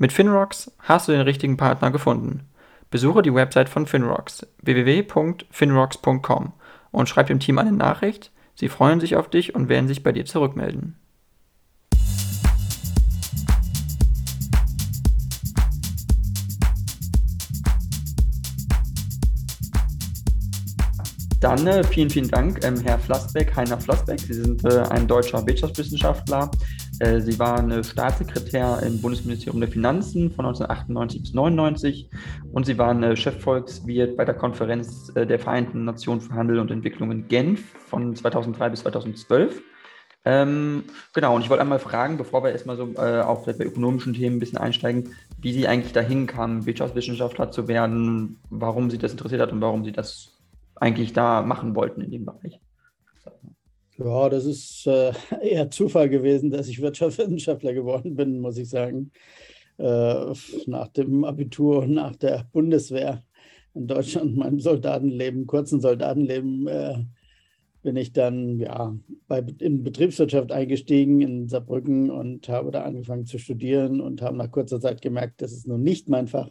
Mit Finrocks hast du den richtigen Partner gefunden. Besuche die Website von Finrocks www.finrocks.com und schreib dem Team eine Nachricht. Sie freuen sich auf dich und werden sich bei dir zurückmelden. Dann äh, vielen, vielen Dank, ähm, Herr Flassbeck, Heiner Flassbeck. Sie sind äh, ein deutscher Wirtschaftswissenschaftler. Äh, Sie waren äh, Staatssekretär im Bundesministerium der Finanzen von 1998 bis 1999 und Sie waren äh, Chefvolkswirt bei der Konferenz äh, der Vereinten Nationen für Handel und Entwicklung in Genf von 2003 bis 2012. Ähm, genau, und ich wollte einmal fragen, bevor wir erstmal so äh, auch bei ökonomischen Themen ein bisschen einsteigen, wie Sie eigentlich dahin kamen, Wirtschaftswissenschaftler zu werden, warum Sie das interessiert hat und warum Sie das eigentlich da machen wollten in dem Bereich. Ja, das ist äh, eher Zufall gewesen, dass ich Wirtschaftswissenschaftler geworden bin, muss ich sagen. Äh, nach dem Abitur nach der Bundeswehr in Deutschland, meinem Soldatenleben, kurzen Soldatenleben, äh, bin ich dann ja, bei, in Betriebswirtschaft eingestiegen in Saarbrücken und habe da angefangen zu studieren und habe nach kurzer Zeit gemerkt, das ist nun nicht mein Fach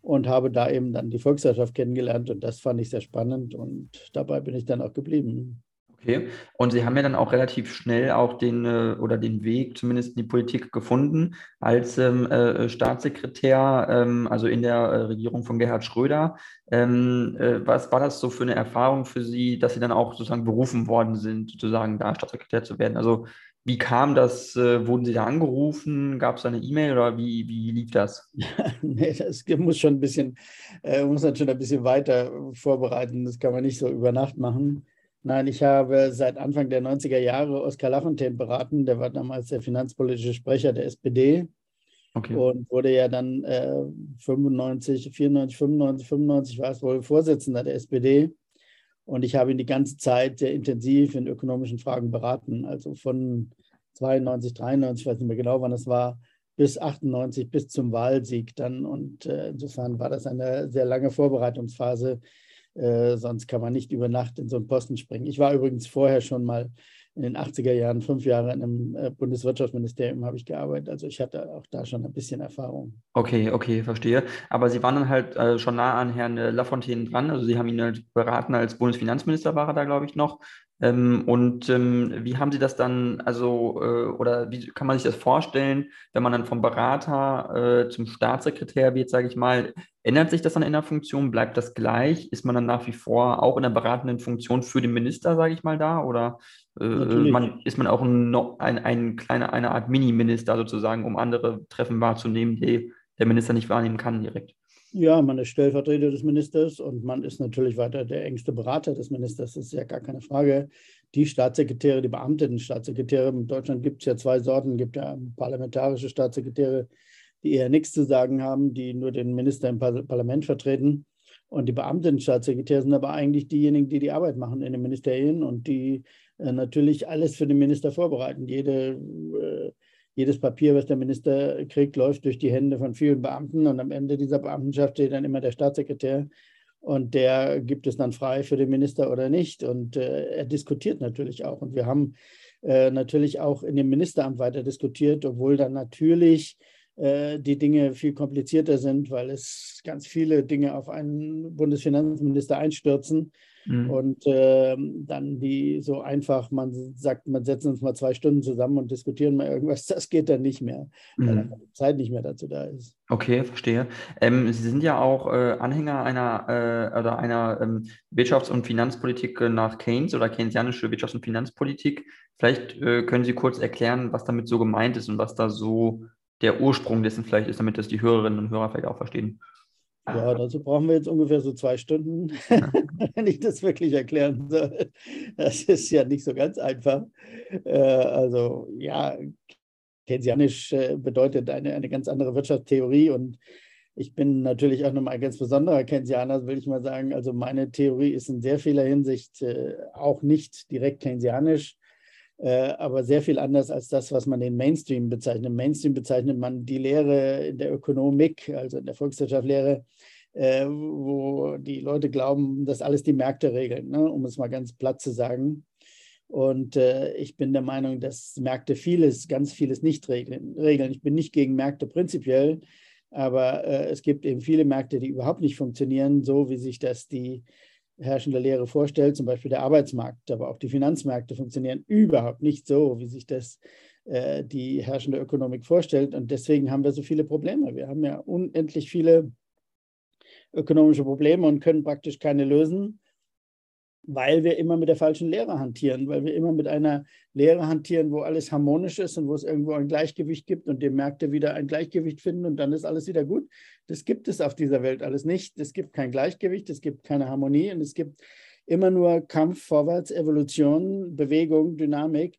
und habe da eben dann die Volkswirtschaft kennengelernt und das fand ich sehr spannend und dabei bin ich dann auch geblieben. Okay, und Sie haben ja dann auch relativ schnell auch den äh, oder den Weg zumindest in die Politik gefunden als ähm, äh, Staatssekretär, ähm, also in der äh, Regierung von Gerhard Schröder. Ähm, äh, was war das so für eine Erfahrung für Sie, dass Sie dann auch sozusagen berufen worden sind, sozusagen da Staatssekretär zu werden? Also wie kam das? Äh, wurden Sie da angerufen? Gab es eine E-Mail oder wie, wie lief das? nee, das muss schon ein bisschen, äh, muss man schon ein bisschen weiter vorbereiten. Das kann man nicht so über Nacht machen. Nein, ich habe seit Anfang der 90er Jahre Oskar Lafontaine beraten. Der war damals der finanzpolitische Sprecher der SPD okay. und wurde ja dann äh, 95, 94, 95, 95 war es wohl Vorsitzender der SPD. Und ich habe ihn die ganze Zeit sehr intensiv in ökonomischen Fragen beraten. Also von 92, 93, ich weiß nicht mehr genau, wann das war, bis 98, bis zum Wahlsieg dann. Und äh, insofern war das eine sehr lange Vorbereitungsphase. Äh, sonst kann man nicht über Nacht in so einen Posten springen. Ich war übrigens vorher schon mal in den 80er Jahren, fünf Jahre in einem äh, Bundeswirtschaftsministerium habe ich gearbeitet. Also ich hatte auch da schon ein bisschen Erfahrung. Okay, okay, verstehe. Aber Sie waren dann halt äh, schon nah an Herrn äh, Lafontaine dran. Also Sie haben ihn halt beraten als Bundesfinanzminister war er da, glaube ich, noch. Ähm, und ähm, wie haben Sie das dann, also, äh, oder wie kann man sich das vorstellen, wenn man dann vom Berater äh, zum Staatssekretär wird, sage ich mal, ändert sich das dann in der Funktion? Bleibt das gleich? Ist man dann nach wie vor auch in der beratenden Funktion für den Minister, sage ich mal, da? Oder äh, man, ist man auch ein, ein, ein kleiner, eine Art Mini-Minister sozusagen, um andere Treffen wahrzunehmen, die der Minister nicht wahrnehmen kann direkt? Ja, man ist Stellvertreter des Ministers und man ist natürlich weiter der engste Berater des Ministers, das ist ja gar keine Frage. Die Staatssekretäre, die beamteten Staatssekretäre, in Deutschland gibt es ja zwei Sorten, es gibt ja parlamentarische Staatssekretäre, die eher nichts zu sagen haben, die nur den Minister im Parlament vertreten. Und die beamteten Staatssekretäre sind aber eigentlich diejenigen, die die Arbeit machen in den Ministerien und die äh, natürlich alles für den Minister vorbereiten. Jede äh, jedes Papier, was der Minister kriegt, läuft durch die Hände von vielen Beamten und am Ende dieser Beamtenschaft steht dann immer der Staatssekretär und der gibt es dann frei für den Minister oder nicht. Und äh, er diskutiert natürlich auch. Und wir haben äh, natürlich auch in dem Ministeramt weiter diskutiert, obwohl dann natürlich äh, die Dinge viel komplizierter sind, weil es ganz viele Dinge auf einen Bundesfinanzminister einstürzen Mhm. Und äh, dann die so einfach, man sagt, man setzt uns mal zwei Stunden zusammen und diskutieren mal irgendwas, das geht dann nicht mehr, mhm. weil die Zeit nicht mehr dazu da ist. Okay, verstehe. Ähm, Sie sind ja auch äh, Anhänger einer äh, oder einer ähm, Wirtschafts- und Finanzpolitik nach Keynes oder keynesianische Wirtschafts- und Finanzpolitik. Vielleicht äh, können Sie kurz erklären, was damit so gemeint ist und was da so der Ursprung dessen vielleicht ist, damit das die Hörerinnen und Hörer vielleicht auch verstehen. Ja, dazu brauchen wir jetzt ungefähr so zwei Stunden, wenn ich das wirklich erklären soll. Das ist ja nicht so ganz einfach. Äh, also ja, keynesianisch äh, bedeutet eine, eine ganz andere Wirtschaftstheorie und Ich bin natürlich auch nochmal ein ganz besonderer Keynesianer, will ich mal sagen. Also meine Theorie ist in sehr vieler Hinsicht äh, auch nicht direkt keynesianisch, aber sehr viel anders als das, was man den Mainstream bezeichnet. Mainstream bezeichnet man die Lehre in der Ökonomik, also in der Volkswirtschaftslehre, äh, wo die Leute glauben, dass alles die Märkte regeln, ne? um es mal ganz platt zu sagen. Und äh, ich bin der Meinung, dass Märkte vieles, ganz vieles nicht regeln. Ich bin nicht gegen Märkte prinzipiell, aber äh, es gibt eben viele Märkte, die überhaupt nicht funktionieren, so wie sich das die herrschende Lehre vorstellt, zum Beispiel der Arbeitsmarkt, aber auch die Finanzmärkte funktionieren überhaupt nicht so, wie sich das äh, die herrschende Ökonomik vorstellt. Und deswegen haben wir so viele Probleme. Wir haben ja unendlich viele ökonomische Probleme und können praktisch keine lösen weil wir immer mit der falschen Lehre hantieren, weil wir immer mit einer Lehre hantieren, wo alles harmonisch ist und wo es irgendwo ein Gleichgewicht gibt und die Märkte wieder ein Gleichgewicht finden und dann ist alles wieder gut. Das gibt es auf dieser Welt alles nicht. Es gibt kein Gleichgewicht, es gibt keine Harmonie und es gibt immer nur Kampf vorwärts, Evolution, Bewegung, Dynamik.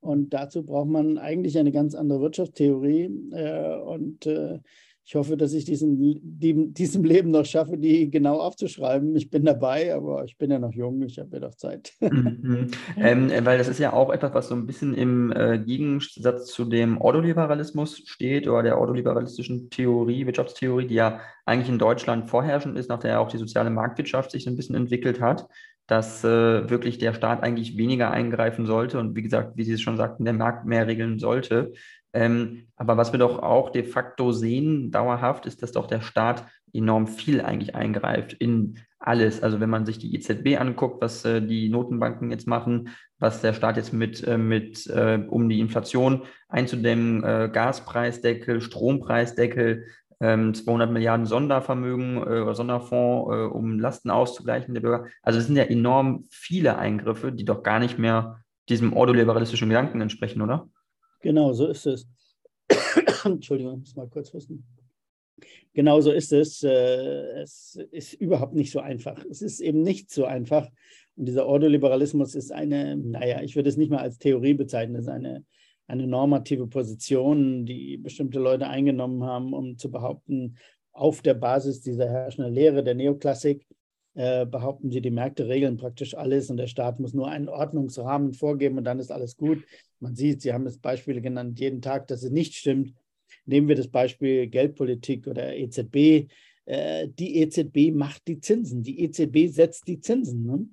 Und dazu braucht man eigentlich eine ganz andere Wirtschaftstheorie. Äh, und äh, ich hoffe, dass ich diesen, die, diesem Leben noch schaffe, die genau aufzuschreiben. Ich bin dabei, aber ich bin ja noch jung, ich habe ja noch Zeit. Mhm. Ähm, weil das ist ja auch etwas, was so ein bisschen im äh, Gegensatz zu dem Ordoliberalismus steht oder der ordoliberalistischen Theorie, Wirtschaftstheorie, die ja eigentlich in Deutschland vorherrschend ist, nach der ja auch die soziale Marktwirtschaft sich so ein bisschen entwickelt hat dass äh, wirklich der Staat eigentlich weniger eingreifen sollte und wie gesagt, wie Sie es schon sagten, der Markt mehr regeln sollte. Ähm, aber was wir doch auch de facto sehen, dauerhaft, ist, dass doch der Staat enorm viel eigentlich eingreift in alles. Also wenn man sich die EZB anguckt, was äh, die Notenbanken jetzt machen, was der Staat jetzt mit, äh, mit äh, um die Inflation einzudämmen, äh, Gaspreisdeckel, Strompreisdeckel, 200 ähm, Milliarden Sondervermögen äh, oder Sonderfonds, äh, um Lasten auszugleichen der Bürger. Also es sind ja enorm viele Eingriffe, die doch gar nicht mehr diesem ordoliberalistischen Gedanken entsprechen, oder? Genau, so ist es. Entschuldigung, ich muss mal kurz wissen. Genau so ist es. Äh, es ist überhaupt nicht so einfach. Es ist eben nicht so einfach. Und dieser Ordoliberalismus ist eine, naja, ich würde es nicht mal als Theorie bezeichnen, es ist eine, eine normative Position, die bestimmte Leute eingenommen haben, um zu behaupten, auf der Basis dieser herrschenden Lehre der Neoklassik äh, behaupten sie, die Märkte regeln praktisch alles und der Staat muss nur einen Ordnungsrahmen vorgeben und dann ist alles gut. Man sieht, Sie haben jetzt Beispiele genannt, jeden Tag, dass es nicht stimmt. Nehmen wir das Beispiel Geldpolitik oder EZB. Äh, die EZB macht die Zinsen. Die EZB setzt die Zinsen. Ne?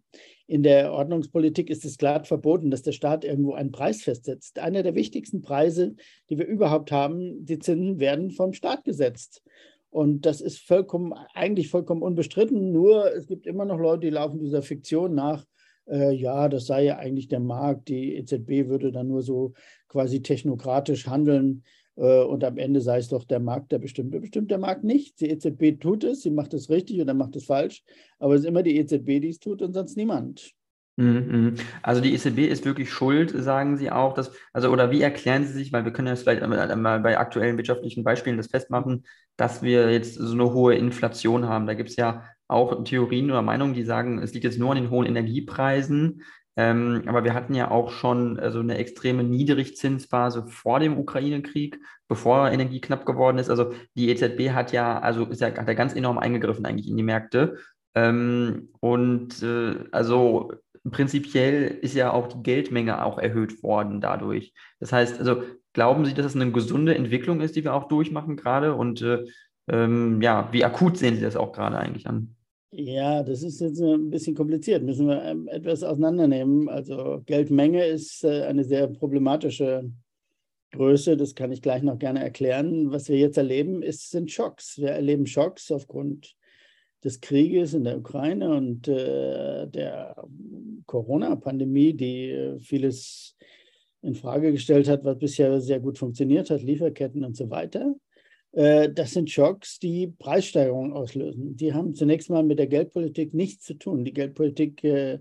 In der Ordnungspolitik ist es klar verboten, dass der Staat irgendwo einen Preis festsetzt. Einer der wichtigsten Preise, die wir überhaupt haben, die Zinsen werden vom Staat gesetzt. Und das ist vollkommen, eigentlich vollkommen unbestritten. Nur es gibt immer noch Leute, die laufen dieser Fiktion nach, äh, ja, das sei ja eigentlich der Markt, die EZB würde dann nur so quasi technokratisch handeln äh, und am Ende sei es doch der Markt, der bestimmt. Bestimmt der Markt nicht. Die EZB tut es, sie macht es richtig oder macht es falsch, aber es ist immer die EZB, die es tut und sonst niemand. Mhm, mhm. Also die EZB ist wirklich schuld, sagen Sie auch, dass, also oder wie erklären Sie sich, weil wir können das vielleicht mal bei aktuellen wirtschaftlichen Beispielen das festmachen, dass wir jetzt so eine hohe Inflation haben. Da gibt es ja auch Theorien oder Meinungen, die sagen, es liegt jetzt nur an den hohen Energiepreisen. Ähm, aber wir hatten ja auch schon also eine extreme Niedrigzinsphase vor dem Ukraine-Krieg, bevor Energie knapp geworden ist. Also die EZB hat ja, also ist ja, hat ja ganz enorm eingegriffen eigentlich in die Märkte. Ähm, und äh, also prinzipiell ist ja auch die Geldmenge auch erhöht worden dadurch. Das heißt, also glauben Sie, dass es eine gesunde Entwicklung ist, die wir auch durchmachen gerade? Und äh, ähm, ja, wie akut sehen Sie das auch gerade eigentlich an? Ja, das ist jetzt ein bisschen kompliziert. Müssen wir ähm, etwas auseinandernehmen. Also Geldmenge ist äh, eine sehr problematische Größe. Das kann ich gleich noch gerne erklären. Was wir jetzt erleben, ist, sind Schocks. Wir erleben Schocks aufgrund des Krieges in der Ukraine und äh, der Corona-Pandemie, die äh, vieles in Frage gestellt hat, was bisher sehr gut funktioniert hat, Lieferketten und so weiter. Äh, das sind Schocks, die Preissteigerungen auslösen. Die haben zunächst mal mit der Geldpolitik nichts zu tun. Die Geldpolitik äh,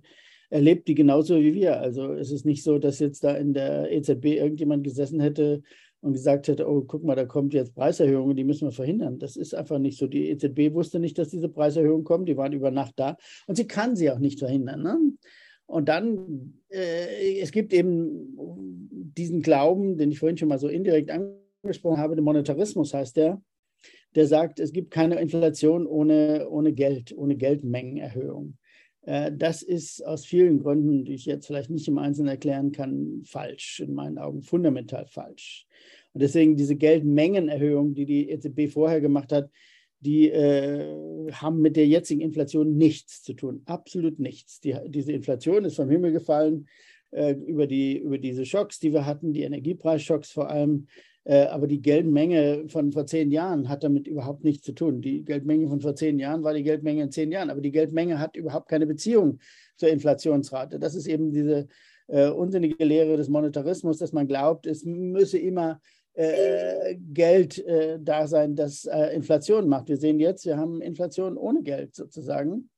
erlebt die genauso wie wir. Also es ist nicht so, dass jetzt da in der EZB irgendjemand gesessen hätte und gesagt hätte, oh, guck mal, da kommt jetzt Preiserhöhungen, die müssen wir verhindern. Das ist einfach nicht so. Die EZB wusste nicht, dass diese Preiserhöhungen kommen, die waren über Nacht da und sie kann sie auch nicht verhindern. Ne? Und dann, äh, es gibt eben diesen Glauben, den ich vorhin schon mal so indirekt angesprochen habe, der Monetarismus heißt der, der sagt, es gibt keine Inflation ohne, ohne Geld, ohne Geldmengenerhöhung. Äh, das ist aus vielen Gründen, die ich jetzt vielleicht nicht im Einzelnen erklären kann, falsch, in meinen Augen fundamental falsch. Und deswegen diese Geldmengenerhöhung, die die EZB vorher gemacht hat, die äh, haben mit der jetzigen Inflation nichts zu tun, absolut nichts. Die, diese Inflation ist vom Himmel gefallen äh, über, die, über diese Schocks, die wir hatten, die Energiepreisschocks vor allem. Äh, aber die Geldmenge von vor zehn Jahren hat damit überhaupt nichts zu tun. Die Geldmenge von vor zehn Jahren war die Geldmenge in zehn Jahren, aber die Geldmenge hat überhaupt keine Beziehung zur Inflationsrate. Das ist eben diese äh, unsinnige Lehre des Monetarismus, dass man glaubt, es müsse immer äh, Geld äh, da sein, das äh, Inflation macht. Wir sehen jetzt, wir haben Inflation ohne Geld sozusagen.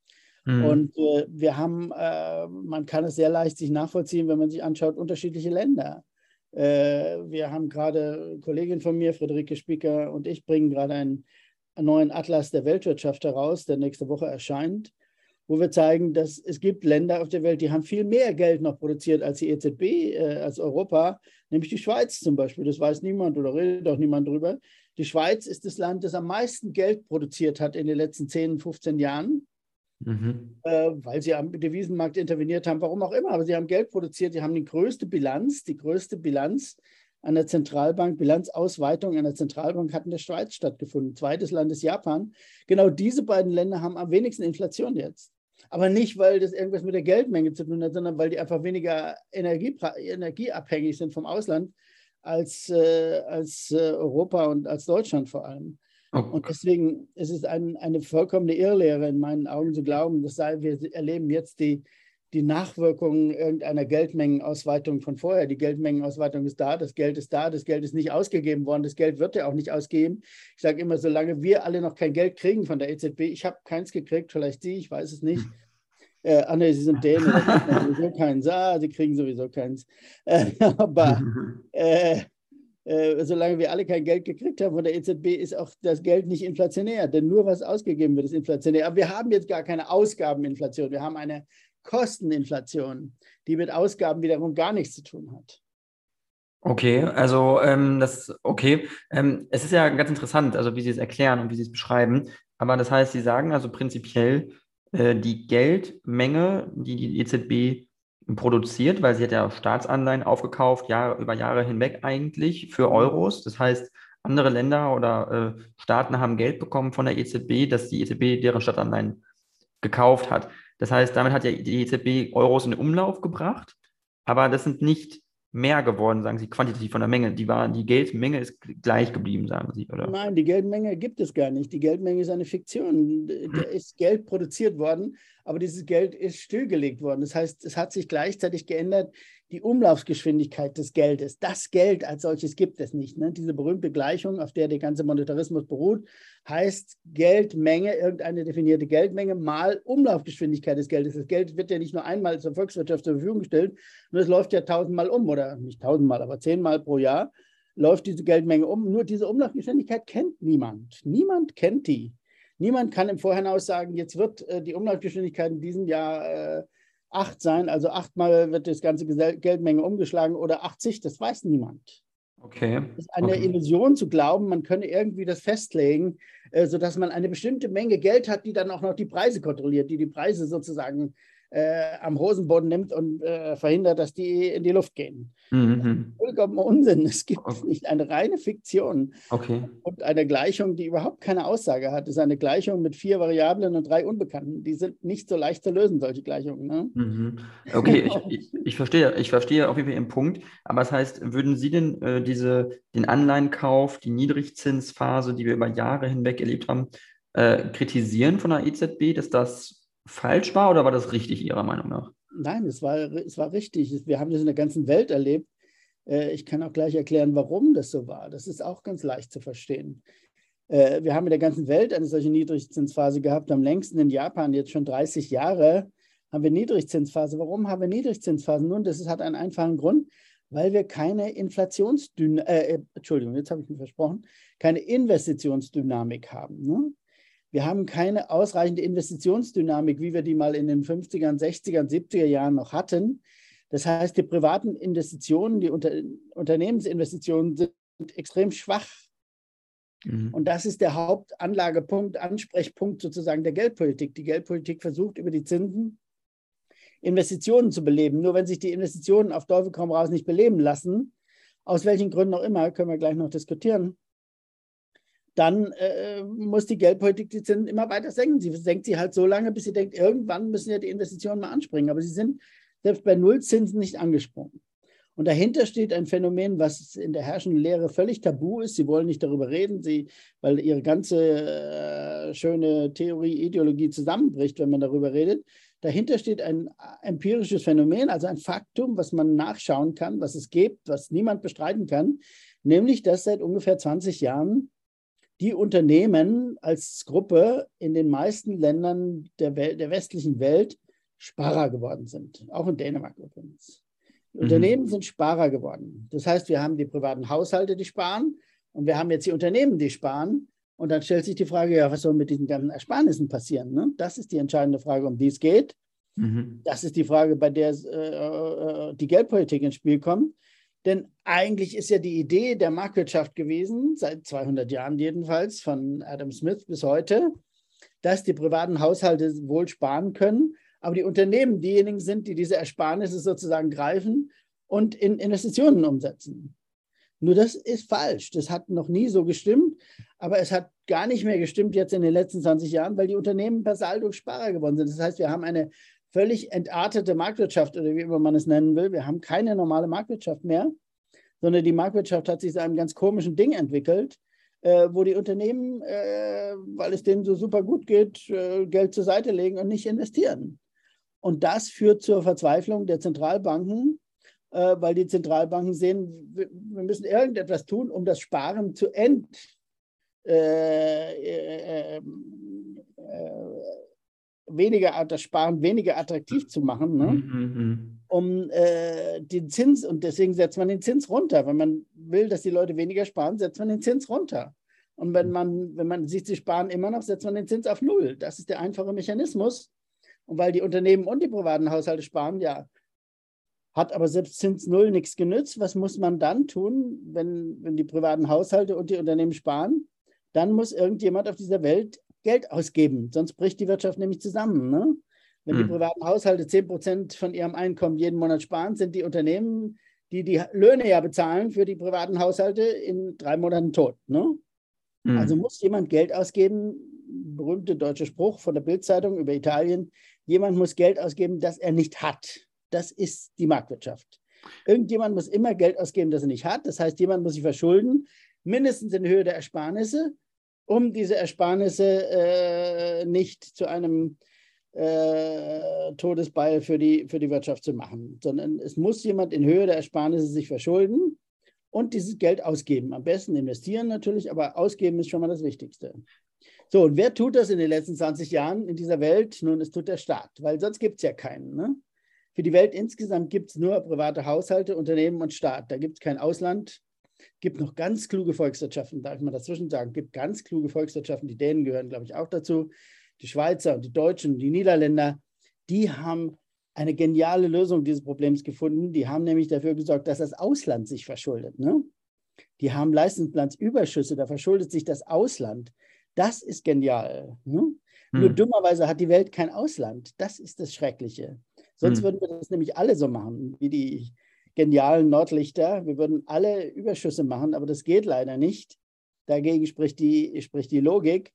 Mhm. Und äh, wir haben, man kann es sehr leicht sich nachvollziehen, wenn man sich anschaut, unterschiedliche Länder. Äh, wir haben gerade, eine Kollegin von mir, Friederike Spieker und ich bringen gerade einen, neuen Atlas der Weltwirtschaft heraus, der nächste Woche erscheint wo wir zeigen, dass es gibt Länder auf der Welt, die haben viel mehr Geld noch produziert als die EZB, äh, als Europa, nämlich die Schweiz zum Beispiel. Das weiß niemand oder redet auch niemand drüber. Die Schweiz ist das Land, das am meisten Geld produziert hat in den letzten 10, 15 Jahren. Mhm. Äh, weil sie am Devisenmarkt interveniert haben, warum auch immer, aber sie haben Geld produziert, sie haben die größte Bilanz, die größte Bilanz an der Zentralbank, Bilanzausweitung an der Zentralbank hat in der Schweiz stattgefunden. Zweites Land ist Japan. Genau diese beiden Länder haben am wenigsten Inflation jetzt. Aber nicht, weil das irgendwas mit der Geldmenge zu tun hat, sondern weil die einfach weniger Energie, energieabhängig sind vom Ausland als, äh, als äh, Europa und als Deutschland vor allem. Okay. Und deswegen ist es ein, eine vollkommene Irrlehre in meinen Augen zu glauben, das sei, wir erleben jetzt die, die Nachwirkungen irgendeiner Geldmengenausweitung von vorher. Die Geldmengenausweitung ist da, das Geld ist da, das Geld ist nicht ausgegeben worden, das Geld wird ja auch nicht ausgegeben. Ich sage immer, solange wir alle noch kein Geld kriegen von der EZB, ich habe keins gekriegt, vielleicht Sie, ich weiß es nicht. Äh, ah, nee, Sie sind Dänen, sowieso keins. Ah, Sie kriegen sowieso keins. Äh, aber äh, äh, solange wir alle kein Geld gekriegt haben von der EZB, ist auch das Geld nicht inflationär, denn nur was ausgegeben wird, ist inflationär. Aber wir haben jetzt gar keine Ausgabeninflation, wir haben eine Kosteninflation, die mit Ausgaben wiederum gar nichts zu tun hat. Okay, also ähm, das okay. Ähm, es ist ja ganz interessant, also wie Sie es erklären und wie Sie es beschreiben. Aber das heißt, Sie sagen also prinzipiell, äh, die Geldmenge, die die EZB produziert, weil sie hat ja Staatsanleihen aufgekauft, Jahre, über Jahre hinweg eigentlich für Euros. Das heißt, andere Länder oder äh, Staaten haben Geld bekommen von der EZB, dass die EZB deren Staatsanleihen gekauft hat. Das heißt, damit hat ja die EZB Euros in den Umlauf gebracht, aber das sind nicht mehr geworden, sagen Sie, quantitativ von der Menge. Die, war, die Geldmenge ist gleich geblieben, sagen Sie, oder? Nein, die Geldmenge gibt es gar nicht. Die Geldmenge ist eine Fiktion. Da ist Geld produziert worden, aber dieses Geld ist stillgelegt worden. Das heißt, es hat sich gleichzeitig geändert, die Umlaufsgeschwindigkeit des Geldes. Das Geld als solches gibt es nicht. Ne? Diese berühmte Gleichung, auf der der ganze Monetarismus beruht, heißt Geldmenge, irgendeine definierte Geldmenge mal Umlaufgeschwindigkeit des Geldes. Das Geld wird ja nicht nur einmal zur Volkswirtschaft zur Verfügung gestellt, nur es läuft ja tausendmal um oder nicht tausendmal, aber zehnmal pro Jahr läuft diese Geldmenge um. Nur diese Umlaufgeschwindigkeit kennt niemand. Niemand kennt die. Niemand kann im Vorhinein sagen, jetzt wird äh, die Umlaufgeschwindigkeit in diesem Jahr äh, acht sein, also achtmal wird das ganze Geldmenge umgeschlagen oder 80, das weiß niemand. Okay. Es ist eine okay. Illusion zu glauben, man könne irgendwie das festlegen, äh, sodass man eine bestimmte Menge Geld hat, die dann auch noch die Preise kontrolliert, die die Preise sozusagen äh, am Hosenboden nimmt und äh, verhindert, dass die in die Luft gehen. Mhm. Vollkommen Unsinn. Es gibt okay. nicht eine reine Fiktion okay. und eine Gleichung, die überhaupt keine Aussage hat. Es ist eine Gleichung mit vier Variablen und drei Unbekannten. Die sind nicht so leicht zu lösen, solche Gleichungen. Ne? Mhm. Okay, ich, ich, ich, verstehe, ich verstehe auf jeden Fall Ihren Punkt. Aber das heißt, würden Sie denn äh, diese, den Anleihenkauf, die Niedrigzinsphase, die wir über Jahre hinweg erlebt haben, äh, kritisieren von der EZB, dass das falsch war oder war das richtig Ihrer Meinung nach? Nein, es war, es war richtig. Wir haben das in der ganzen Welt erlebt. Äh, ich kann auch gleich erklären, warum das so war. Das ist auch ganz leicht zu verstehen. Äh, wir haben in der ganzen Welt eine solche Niedrigzinsphase gehabt. Am längsten in Japan, jetzt schon 30 Jahre, haben wir Niedrigzinsphase. Warum haben wir Niedrigzinsphasen? Nun, das hat einen einfachen Grund, weil wir keine Inflationsdynamik, äh, Entschuldigung, jetzt habe ich mich versprochen, keine Investitionsdynamik haben. Ne? Wir haben keine ausreichende Investitionsdynamik, wie wir die mal in den 50er, 60er, 70er Jahren noch hatten. Das heißt, die privaten Investitionen, die Unter Unternehmensinvestitionen sind extrem schwach. Mhm. Und das ist der Hauptanlagepunkt, Ansprechpunkt sozusagen der Geldpolitik. Die Geldpolitik versucht über die Zinsen Investitionen zu beleben. Nur wenn sich die Investitionen auf Teufel komm raus nicht beleben lassen, aus welchen Gründen auch immer, können wir gleich noch diskutieren, dann äh, muss die Geldpolitik die Zinsen immer weiter senken. Sie senkt sie halt so lange, bis sie denkt, irgendwann müssen ja die Investitionen mal anspringen. Aber sie sind selbst bei Nullzinsen nicht angesprungen. Und dahinter steht ein Phänomen, was in der herrschenden Lehre völlig tabu ist. Sie wollen nicht darüber reden, sie, weil ihre ganze äh, schöne Theorie, Ideologie zusammenbricht, wenn man darüber redet. Dahinter steht ein empirisches Phänomen, also ein Faktum, was man nachschauen kann, was es gibt, was niemand bestreiten kann, nämlich dass seit ungefähr 20 Jahren die Unternehmen als Gruppe in den meisten Ländern der, Welt, der westlichen Welt Sparer geworden sind, auch in Dänemark übrigens. Mhm. Unternehmen sind Sparer geworden. Das heißt, wir haben die privaten Haushalte, die sparen, und wir haben jetzt die Unternehmen, die sparen. Und dann stellt sich die Frage, ja, was soll mit diesen ganzen Ersparnissen passieren? Ne? Das ist die entscheidende Frage, um die es geht. Mhm. Das ist die Frage, bei der äh, äh, die Geldpolitik ins Spiel kommt. Denn eigentlich ist ja die Idee der Marktwirtschaft gewesen, seit 200 Jahren jedenfalls, von Adam Smith bis heute, dass die privaten Haushalte wohl sparen können, aber die Unternehmen diejenigen sind, die diese Ersparnisse sozusagen greifen und in Investitionen umsetzen. Nur das ist falsch. Das hat noch nie so gestimmt, aber es hat gar nicht mehr gestimmt jetzt in den letzten 20 Jahren, weil die Unternehmen per Saldo Sparer geworden sind. Das heißt, wir haben eine völlig entartete Marktwirtschaft oder wie immer man es nennen will. Wir haben keine normale Marktwirtschaft mehr, sondern die Marktwirtschaft hat sich zu einem ganz komischen Ding entwickelt, äh, wo die Unternehmen, äh, weil es denen so super gut geht, äh, Geld zur Seite legen und nicht investieren. Und das führt zur Verzweiflung der Zentralbanken, äh, weil die Zentralbanken sehen, wir, müssen irgendetwas tun, um das Sparen zu äh, äh, äh weniger, das Sparen weniger attraktiv zu machen, ne? Mhm, mhm. um äh, den Zins, und deswegen setzt man den Zins runter. Wenn man will, dass die Leute weniger sparen, setzt man den Zins runter. Und wenn man, wenn man sieht, sie sparen immer noch, setzt man den Zins auf Null. Das ist der einfache Mechanismus. Und weil die Unternehmen und die privaten Haushalte sparen, ja, hat aber selbst Zins Null nichts genützt. Was muss man dann tun, wenn, wenn die privaten Haushalte und die Unternehmen sparen? Dann muss irgendjemand auf dieser Welt Geld ausgeben, sonst bricht die Wirtschaft nämlich zusammen. Ne? Wenn hm. die privaten Haushalte 10 Prozent von ihrem Einkommen jeden Monat sparen, sind die Unternehmen, die die Löhne ja bezahlen für die privaten Haushalte, in drei Monaten tot. Ne? Hm. Also muss jemand Geld ausgeben, berühmter deutscher Spruch von der Bildzeitung über Italien, jemand muss Geld ausgeben, das er nicht hat. Das ist die Marktwirtschaft. Irgendjemand muss immer Geld ausgeben, das er nicht hat. Das heißt, jemand muss sich verschulden, mindestens in Höhe der Ersparnisse, um diese Ersparnisse äh, nicht zu einem äh, Todesbeil für die, für die Wirtschaft zu machen, sondern es muss jemand in Höhe der Ersparnisse sich verschulden und dieses Geld ausgeben. Am besten investieren natürlich, aber ausgeben ist schon mal das Wichtigste. So, und wer tut das in den letzten 20 Jahren in dieser Welt? Nun, es tut der Staat, weil sonst gibt es ja keinen. Ne? Für die Welt insgesamt gibt es nur private Haushalte, Unternehmen und Staat. Da gibt es kein Ausland, gibt noch ganz kluge Volkswirtschaften, darf ich mal dazwischen sagen, gibt ganz kluge Volkswirtschaften, die Dänen gehören, glaube ich, auch dazu, die Schweizer und die Deutschen, die Niederländer, die haben eine geniale Lösung dieses Problems gefunden. Die haben nämlich dafür gesorgt, dass das Ausland sich verschuldet. Ne? Die haben Leistungsbilanzüberschüsse, da verschuldet sich das Ausland. Das ist genial. Ne? Hm. Nur dummerweise hat die Welt kein Ausland. Das ist das Schreckliche. Sonst hm. würden wir das nämlich alle so machen, wie die genialen Nordlichter. Wir würden alle Überschüsse machen, aber das geht leider nicht. Dagegen spricht die, spricht die Logik.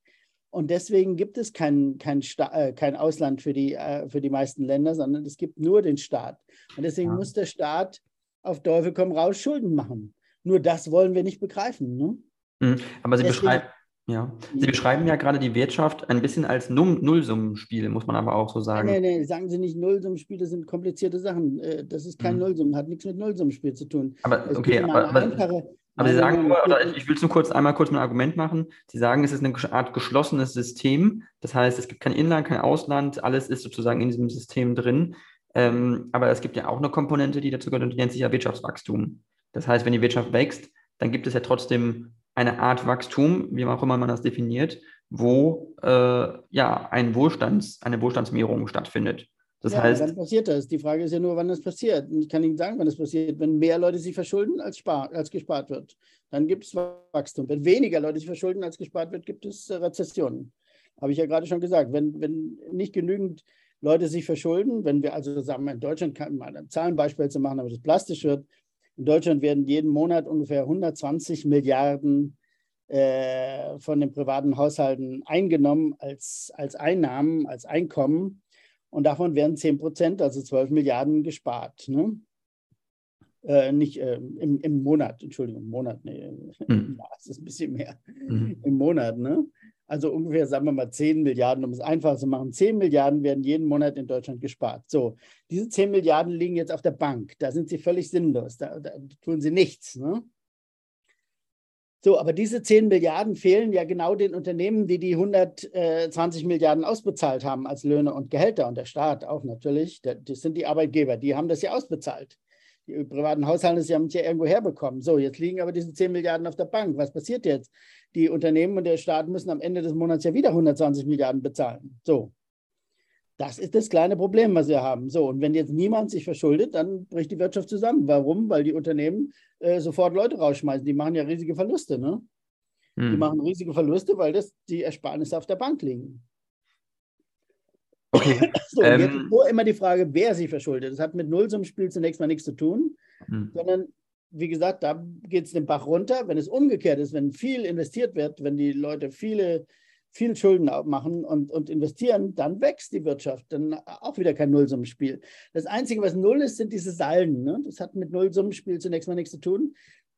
Und deswegen gibt es kein, kein, äh, kein Ausland für die, äh, für die meisten Länder, sondern es gibt nur den Staat. Und deswegen ja. muss der Staat auf Teufel komm raus Schulden machen. Nur das wollen wir nicht begreifen. Ne? Mhm. Aber Sie beschreiben. Ja, Sie beschreiben ja gerade die Wirtschaft ein bisschen als Nullsummenspiel, muss man aber auch so sagen. Nein, nein, sagen Sie nicht, Nullsummenspiele sind komplizierte Sachen. Äh, das ist kein mhm. Nullsummen, hat nichts mit Nullsummenspiel zu tun. Aber okay, aber, aber, aber Sie sagen nur, oder ich will es nur kurz einmal kurz ein Argument machen. Sie sagen, es ist eine Art geschlossenes System. Das heißt, es gibt kein Inland, kein Ausland, alles ist sozusagen in diesem System drin. Ähm, aber es gibt ja auch eine Komponente, die dazu gehört und die nennt sich ja Wirtschaftswachstum. Das heißt, wenn die Wirtschaft wächst, dann gibt es ja trotzdem eine Art Wachstum, wie auch immer man das definiert, wo äh, ja ein Wohlstands, eine Wohlstandsmehrung stattfindet. Das ja, heißt. Wann passiert das? Die Frage ist ja nur, wann das passiert. Ich kann Ihnen sagen, wann das passiert. Wenn mehr Leute sich verschulden, als, spar, als gespart wird, dann gibt es Wachstum. Wenn weniger Leute sich verschulden, als gespart wird, gibt es äh, Rezessionen. Habe ich ja gerade schon gesagt. Wenn, wenn nicht genügend Leute sich verschulden, wenn wir also sagen, in Deutschland kann man ein Zahlenbeispiel zu machen, damit es plastisch wird. In Deutschland werden jeden Monat ungefähr 120 Milliarden äh, von den privaten Haushalten eingenommen als, als Einnahmen, als Einkommen. Und davon werden 10 Prozent, also 12 Milliarden, gespart. Ne? Äh, nicht äh, im, im Monat, Entschuldigung, im Monat, nee, hm. ja, es ist ein bisschen mehr. Hm. Im Monat, ne? Also ungefähr, sagen wir mal, 10 Milliarden, um es einfach zu machen. 10 Milliarden werden jeden Monat in Deutschland gespart. So, diese 10 Milliarden liegen jetzt auf der Bank. Da sind sie völlig sinnlos. Da, da tun sie nichts. Ne? So, aber diese 10 Milliarden fehlen ja genau den Unternehmen, die die 120 Milliarden ausbezahlt haben als Löhne und Gehälter und der Staat auch natürlich. Das sind die Arbeitgeber, die haben das ja ausbezahlt. Die privaten Haushalte, haben es ja irgendwo herbekommen. So, jetzt liegen aber diese 10 Milliarden auf der Bank. Was passiert jetzt? Die Unternehmen und der Staat müssen am Ende des Monats ja wieder 120 Milliarden bezahlen. So, das ist das kleine Problem, was wir haben. So, und wenn jetzt niemand sich verschuldet, dann bricht die Wirtschaft zusammen. Warum? Weil die Unternehmen äh, sofort Leute rausschmeißen. Die machen ja riesige Verluste. Ne? Hm. Die machen riesige Verluste, weil das die Ersparnisse auf der Bank liegen. Okay. So, ähm, jetzt ist nur immer die Frage, wer sich verschuldet. Das hat mit Nullsummspiel zunächst mal nichts zu tun, hm. sondern wie gesagt, da geht es den Bach runter. Wenn es umgekehrt ist, wenn viel investiert wird, wenn die Leute viele viel Schulden machen und, und investieren, dann wächst die Wirtschaft. Dann auch wieder kein Nullsummenspiel. Das Einzige, was null ist, sind diese Salden. Ne? Das hat mit Nullsummenspiel zunächst mal nichts zu tun.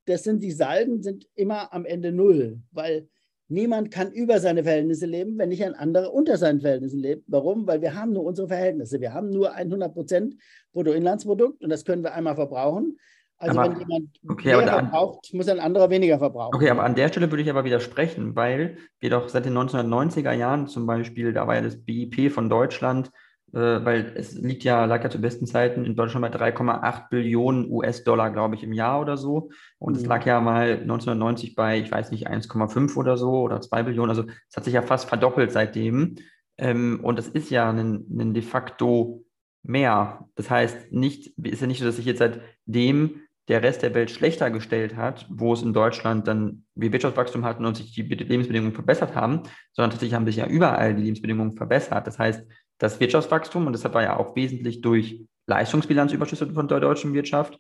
Das sind die Salden sind immer am Ende null, weil niemand kann über seine Verhältnisse leben, wenn nicht ein anderer unter seinen Verhältnissen lebt. Warum? Weil wir haben nur unsere Verhältnisse. Wir haben nur 100 Prozent Bruttoinlandsprodukt und das können wir einmal verbrauchen. Also aber, wenn jemand okay, mehr verbraucht, muss ein anderer weniger verbrauchen. Okay, aber an der Stelle würde ich aber widersprechen, weil wir doch seit den 1990er Jahren zum Beispiel, da war ja das BIP von Deutschland, äh, weil es liegt ja, lag ja zu besten Zeiten in Deutschland bei 3,8 Billionen US-Dollar, glaube ich, im Jahr oder so. Und es mhm. lag ja mal 1990 bei, ich weiß nicht, 1,5 oder so oder 2 Billionen. Also es hat sich ja fast verdoppelt seitdem. Ähm, und das ist ja ein, ein de facto mehr. Das heißt, nicht, ist ja nicht so, dass sich jetzt seitdem der Rest der Welt schlechter gestellt hat, wo es in Deutschland dann wir Wirtschaftswachstum hatten und sich die Lebensbedingungen verbessert haben, sondern tatsächlich haben sich ja überall die Lebensbedingungen verbessert. Das heißt, das Wirtschaftswachstum, und deshalb war ja auch wesentlich durch Leistungsbilanzüberschüsse von der deutschen Wirtschaft,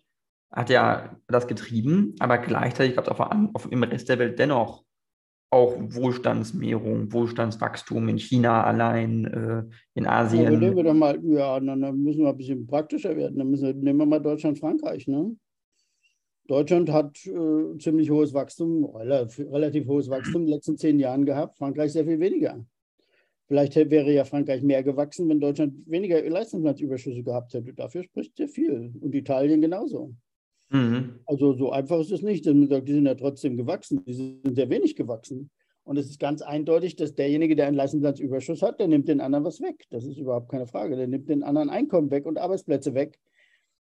hat ja das getrieben, aber gleichzeitig gab es auch auf, im Rest der Welt dennoch auch Wohlstandsmehrung, Wohlstandswachstum in China allein, äh, in Asien. Ja, nehmen wir doch mal, ja, dann, müssen wir ein bisschen praktischer werden. Dann müssen wir, nehmen wir mal Deutschland, Frankreich, ne? Deutschland hat äh, ziemlich hohes Wachstum, relativ, hohes Wachstum in den letzten zehn Jahren gehabt, Frankreich sehr viel weniger. Vielleicht wäre ja Frankreich mehr gewachsen, wenn Deutschland weniger Leistungslandsüberschüsse gehabt hätte. Dafür spricht sehr viel. Und Italien genauso. Mhm. Also so einfach ist es nicht. Die sind ja trotzdem gewachsen. Die sind sehr wenig gewachsen. Und es ist ganz eindeutig, dass derjenige, der einen Leistungslandsüberschuss hat, der nimmt den anderen was weg. Das ist überhaupt keine Frage. Der nimmt den anderen Einkommen weg und Arbeitsplätze weg.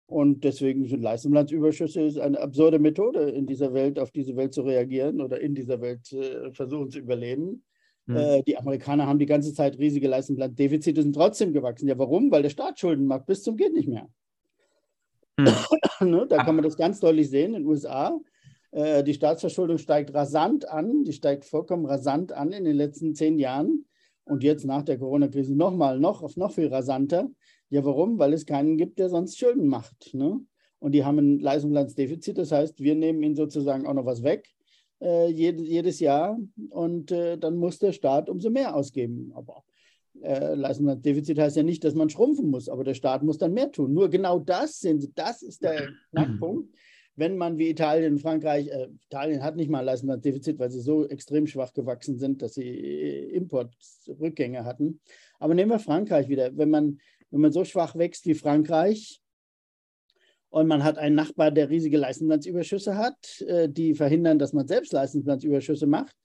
Und deswegen sind Leistungslandsüberschüsse ist eine absurde Methode, in dieser Welt, auf diese Welt zu reagieren oder in dieser Welt äh, versuchen zu überleben. Mhm. Äh, die Amerikaner haben die ganze Zeit riesige Leistungslanddefizite, sind trotzdem gewachsen. Ja, warum? Weil der Staat Schulden macht, bis zum geht nicht mehr. Mhm. ne? Da kann man das ganz deutlich sehen in den USA. Äh, die Staatsverschuldung steigt rasant an, die steigt vollkommen rasant an in den letzten zehn Jahren. Und jetzt nach der Corona-Krise nochmal, noch, noch viel rasanter. Ja, warum? Weil es keinen gibt, der sonst Schulden macht. Ne? Und die haben ein Leistungsbilanzdefizit. Das heißt, wir nehmen ihnen sozusagen auch noch was weg äh, jedes, jedes Jahr. Und äh, dann muss der Staat umso mehr ausgeben. Aber äh, Leistungsbilanzdefizit heißt ja nicht, dass man schrumpfen muss, aber der Staat muss dann mehr tun. Nur genau das sind, das ist der Knackpunkt. Wenn man wie Italien, Frankreich, äh, Italien hat nicht mal ein Leistungsbilanzdefizit, weil sie so extrem schwach gewachsen sind, dass sie äh, Importrückgänge hatten. Aber nehmen wir Frankreich wieder. Wenn man wenn man so schwach wächst wie Frankreich und man hat einen Nachbar, der riesige Leistungsbilanzüberschüsse hat, äh, die verhindern, dass man selbst Leistungsbilanzüberschüsse macht,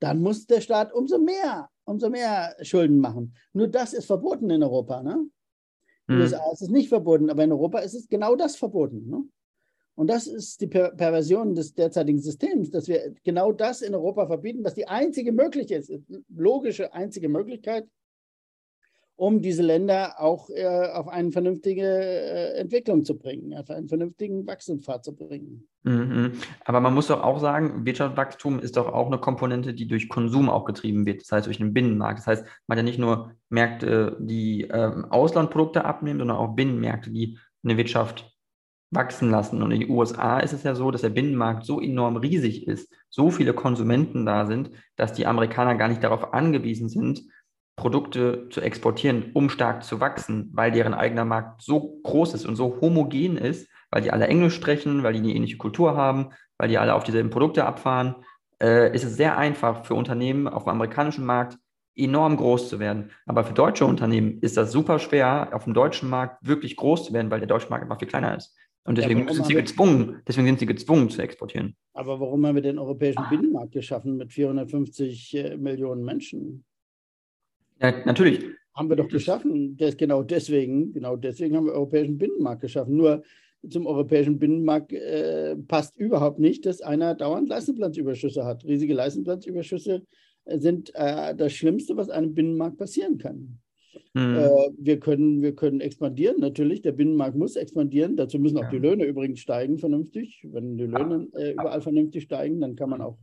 dann muss der Staat umso mehr, umso mehr Schulden machen. Nur das ist verboten in Europa. Ne? In den mhm. USA ist es nicht verboten, aber in Europa ist es genau das verboten. Ne? Und das ist die per Perversion des derzeitigen Systems, dass wir genau das in Europa verbieten, was die einzige Möglichkeit ist, logische einzige Möglichkeit, um diese Länder auch äh, auf eine vernünftige äh, Entwicklung zu bringen, auf einen vernünftigen Wachstumspfad zu bringen. Mhm. Aber man muss doch auch sagen, Wirtschaftswachstum ist doch auch eine Komponente, die durch Konsum auch getrieben wird, das heißt durch den Binnenmarkt. Das heißt, man hat ja nicht nur Märkte, die ähm, Auslandprodukte abnehmen, sondern auch Binnenmärkte, die eine Wirtschaft wachsen lassen. Und in den USA ist es ja so, dass der Binnenmarkt so enorm riesig ist, so viele Konsumenten da sind, dass die Amerikaner gar nicht darauf angewiesen sind, Produkte zu exportieren, um stark zu wachsen, weil deren eigener Markt so groß ist und so homogen ist, weil die alle Englisch sprechen, weil die eine ähnliche Kultur haben, weil die alle auf dieselben Produkte abfahren, äh, ist es sehr einfach für Unternehmen auf dem amerikanischen Markt enorm groß zu werden. Aber für deutsche Unternehmen ist das super schwer, auf dem deutschen Markt wirklich groß zu werden, weil der deutsche Markt einfach viel kleiner ist. Und deswegen ja, sind sie gezwungen, deswegen sind sie gezwungen zu exportieren. Aber warum haben wir den europäischen Binnenmarkt geschaffen mit 450 äh, Millionen Menschen? Ja, natürlich. Haben wir doch geschaffen. Das, genau deswegen, genau deswegen haben wir europäischen Binnenmarkt geschaffen. Nur zum europäischen Binnenmarkt äh, passt überhaupt nicht, dass einer dauernd Leistenplatzüberschüsse hat. Riesige Leistenplatzüberschüsse sind äh, das Schlimmste, was einem Binnenmarkt passieren kann. Mhm. Äh, wir, können, wir können expandieren, natürlich. Der Binnenmarkt muss expandieren. Dazu müssen auch ja. die Löhne übrigens steigen, vernünftig. Wenn die Löhne äh, überall vernünftig steigen, dann kann man auch